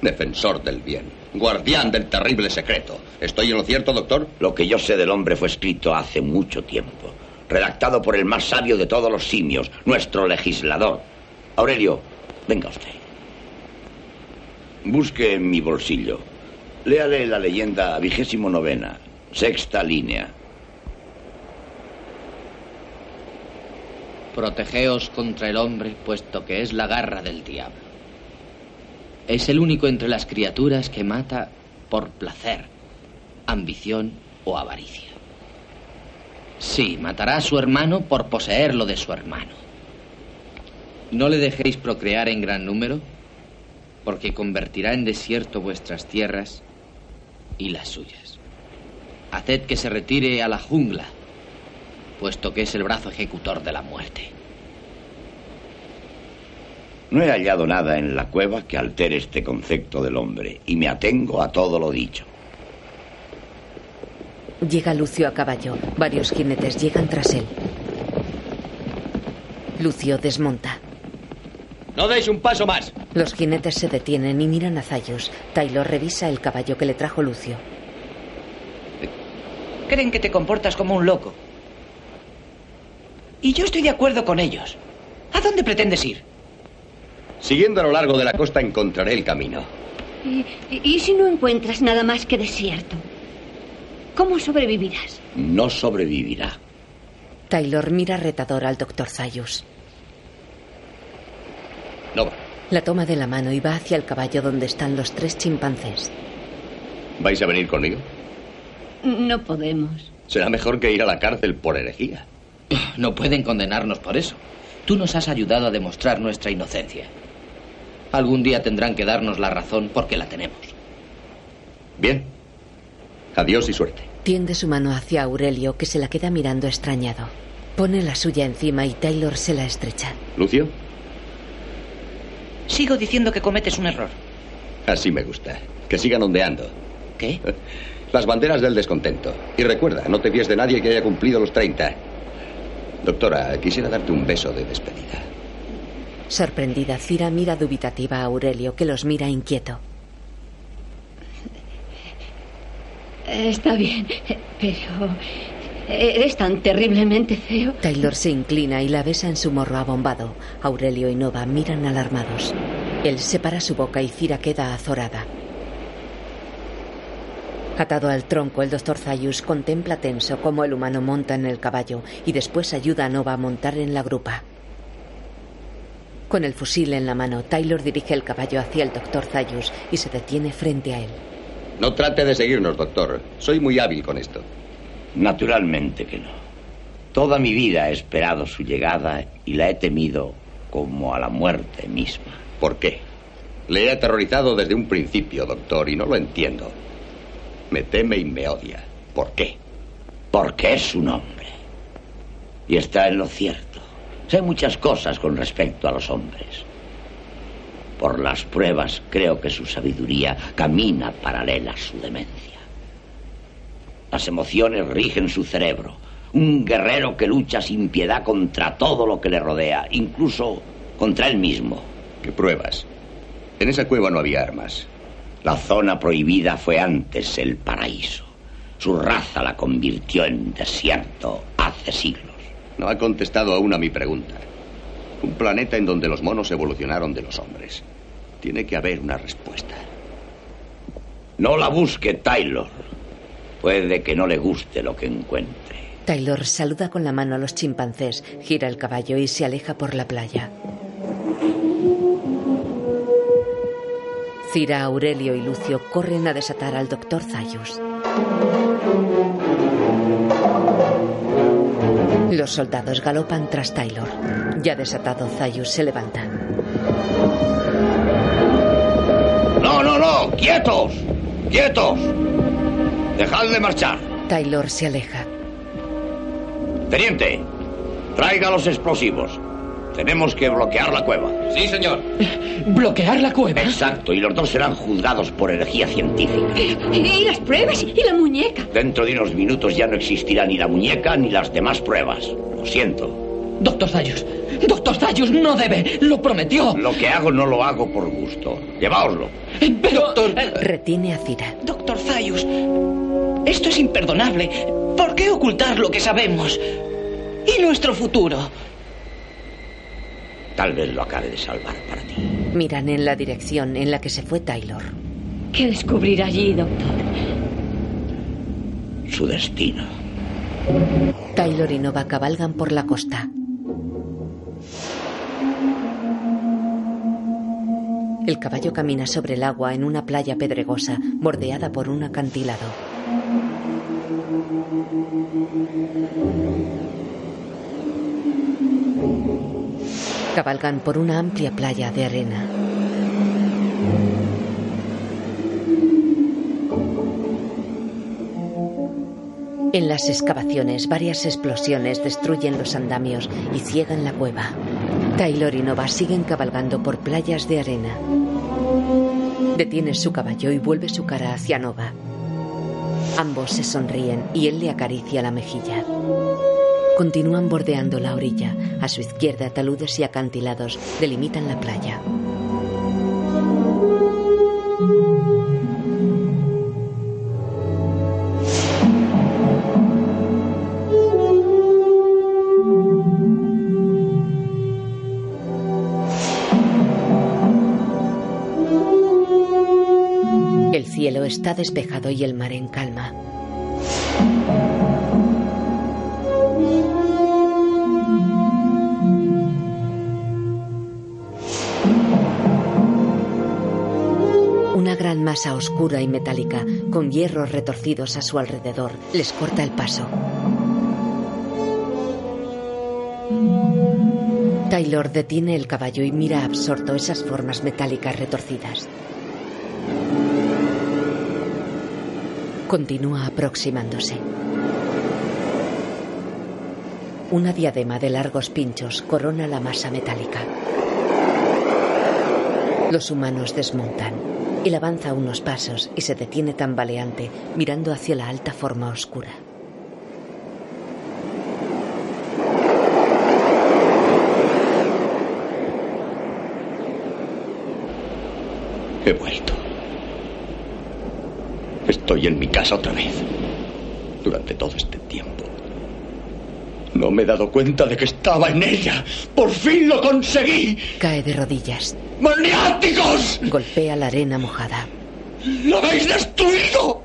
Defensor del bien. Guardián del terrible secreto. ¿Estoy en lo cierto, doctor? Lo que yo sé del hombre fue escrito hace mucho tiempo. Redactado por el más sabio de todos los simios, nuestro legislador. Aurelio, venga usted. Busque en mi bolsillo. Léale la leyenda vigésimo novena, sexta línea. Protegeos contra el hombre, puesto que es la garra del diablo. Es el único entre las criaturas que mata por placer, ambición o avaricia. Sí, matará a su hermano por poseer lo de su hermano. No le dejéis procrear en gran número, porque convertirá en desierto vuestras tierras y las suyas. Haced que se retire a la jungla, puesto que es el brazo ejecutor de la muerte. No he hallado nada en la cueva que altere este concepto del hombre y me atengo a todo lo dicho. Llega Lucio a caballo. Varios jinetes llegan tras él. Lucio desmonta. No deis un paso más. Los jinetes se detienen y miran a Zayus. Taylor revisa el caballo que le trajo Lucio. Creen que te comportas como un loco. Y yo estoy de acuerdo con ellos. ¿A dónde pretendes ir? Siguiendo a lo largo de la costa encontraré el camino. ¿Y, y- y si no encuentras nada más que desierto? ¿Cómo sobrevivirás? No sobrevivirá. Taylor mira retador al doctor Zayus. No va. La toma de la mano y va hacia el caballo donde están los tres chimpancés. ¿Vais a venir conmigo? No podemos. Será mejor que ir a la cárcel por herejía. No pueden condenarnos por eso. Tú nos has ayudado a demostrar nuestra inocencia. Algún día tendrán que darnos la razón porque la tenemos. Bien. Adiós y suerte. Tiende su mano hacia Aurelio, que se la queda mirando extrañado. Pone la suya encima y Taylor se la estrecha. ¿Lucio? Sigo diciendo que cometes un error. Así me gusta. Que sigan ondeando. ¿Qué? Las banderas del descontento. Y recuerda, no te fíes de nadie que haya cumplido los 30. Doctora, quisiera darte un beso de despedida. Sorprendida, Cira mira dubitativa a Aurelio, que los mira inquieto. Está bien, pero eres tan terriblemente feo. Taylor se inclina y la besa en su morro abombado. Aurelio y Nova miran alarmados. Él separa su boca y Cira queda azorada. Atado al tronco, el doctor Zayus contempla tenso cómo el humano monta en el caballo y después ayuda a Nova a montar en la grupa. Con el fusil en la mano, Taylor dirige el caballo hacia el doctor Zayus y se detiene frente a él. No trate de seguirnos, doctor. Soy muy hábil con esto. Naturalmente que no. Toda mi vida he esperado su llegada y la he temido como a la muerte misma. ¿Por qué? Le he aterrorizado desde un principio, doctor, y no lo entiendo. Me teme y me odia. ¿Por qué? Porque es un hombre. Y está en lo cierto. Sé muchas cosas con respecto a los hombres. Por las pruebas creo que su sabiduría camina paralela a su demencia. Las emociones rigen su cerebro. Un guerrero que lucha sin piedad contra todo lo que le rodea, incluso contra él mismo. ¿Qué pruebas? En esa cueva no había armas. La zona prohibida fue antes el paraíso. Su raza la convirtió en desierto hace siglos. No ha contestado aún a mi pregunta. Un planeta en donde los monos evolucionaron de los hombres. Tiene que haber una respuesta. No la busque, Taylor. Puede que no le guste lo que encuentre. Taylor saluda con la mano a los chimpancés, gira el caballo y se aleja por la playa. Cira, Aurelio y Lucio corren a desatar al doctor Zayus. Los soldados galopan tras Taylor. Ya desatado, Zayus se levanta. No, no, no. Quietos. Quietos. Dejad de marchar. Taylor se aleja. Teniente, traiga los explosivos. Tenemos que bloquear la cueva. Sí, señor. ¿Bloquear la cueva? Exacto, y los dos serán juzgados por herejía científica. ¿Y las pruebas? ¿Y la muñeca? Dentro de unos minutos ya no existirá ni la muñeca ni las demás pruebas. Lo siento. Doctor Zayus, doctor Zayus no debe, lo prometió. Lo que hago no lo hago por gusto. Lleváoslo. Pero, doctor... Retiene a Cira. Doctor Zayus, esto es imperdonable. ¿Por qué ocultar lo que sabemos? ¿Y nuestro futuro? Tal vez lo acabe de salvar para ti. Miran en la dirección en la que se fue Taylor. ¿Qué descubrirá allí, doctor? Su destino. Taylor y Nova cabalgan por la costa. El caballo camina sobre el agua en una playa pedregosa, bordeada por un acantilado. Cabalgan por una amplia playa de arena. En las excavaciones, varias explosiones destruyen los andamios y ciegan la cueva. Taylor y Nova siguen cabalgando por playas de arena. Detiene su caballo y vuelve su cara hacia Nova. Ambos se sonríen y él le acaricia la mejilla. Continúan bordeando la orilla. A su izquierda, taludes y acantilados delimitan la playa. El cielo está despejado y el mar en calma. Masa oscura y metálica, con hierros retorcidos a su alrededor, les corta el paso. Taylor detiene el caballo y mira absorto esas formas metálicas retorcidas. Continúa aproximándose. Una diadema de largos pinchos corona la masa metálica. Los humanos desmontan. Él avanza unos pasos y se detiene tambaleante, mirando hacia la alta forma oscura. He vuelto. Estoy en mi casa otra vez. Durante todo este tiempo. No me he dado cuenta de que estaba en ella. ¡Por fin lo conseguí! Cae de rodillas. ¡Maniáticos! Golpea la arena mojada. ¡Lo habéis destruido!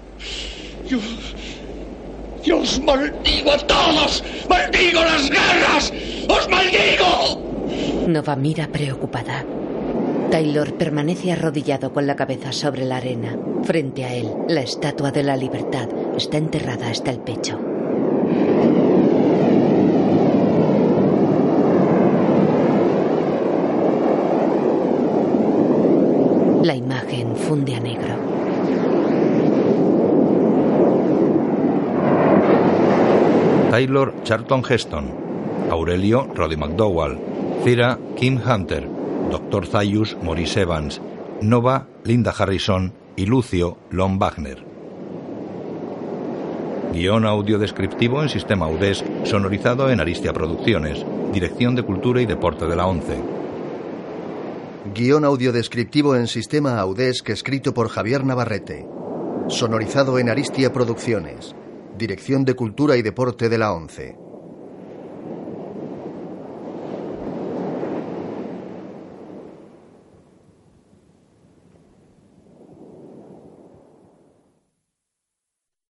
Yo, yo os maldigo a todos. ¡Maldigo las guerras! ¡Os maldigo! Nova mira preocupada. Taylor permanece arrodillado con la cabeza sobre la arena. Frente a él, la estatua de la libertad está enterrada hasta el pecho. La imagen funde negro. Taylor Charlton Heston, Aurelio Roddy McDowell, Cira Kim Hunter, Dr. Zayus Maurice Evans, Nova Linda Harrison y Lucio Lon Wagner. Guión audio descriptivo en sistema UDESC, sonorizado en Aristia Producciones, Dirección de Cultura y Deporte de la ONCE. Guión audiodescriptivo en sistema Audesc escrito por Javier Navarrete. Sonorizado en Aristia Producciones. Dirección de Cultura y Deporte de la ONCE.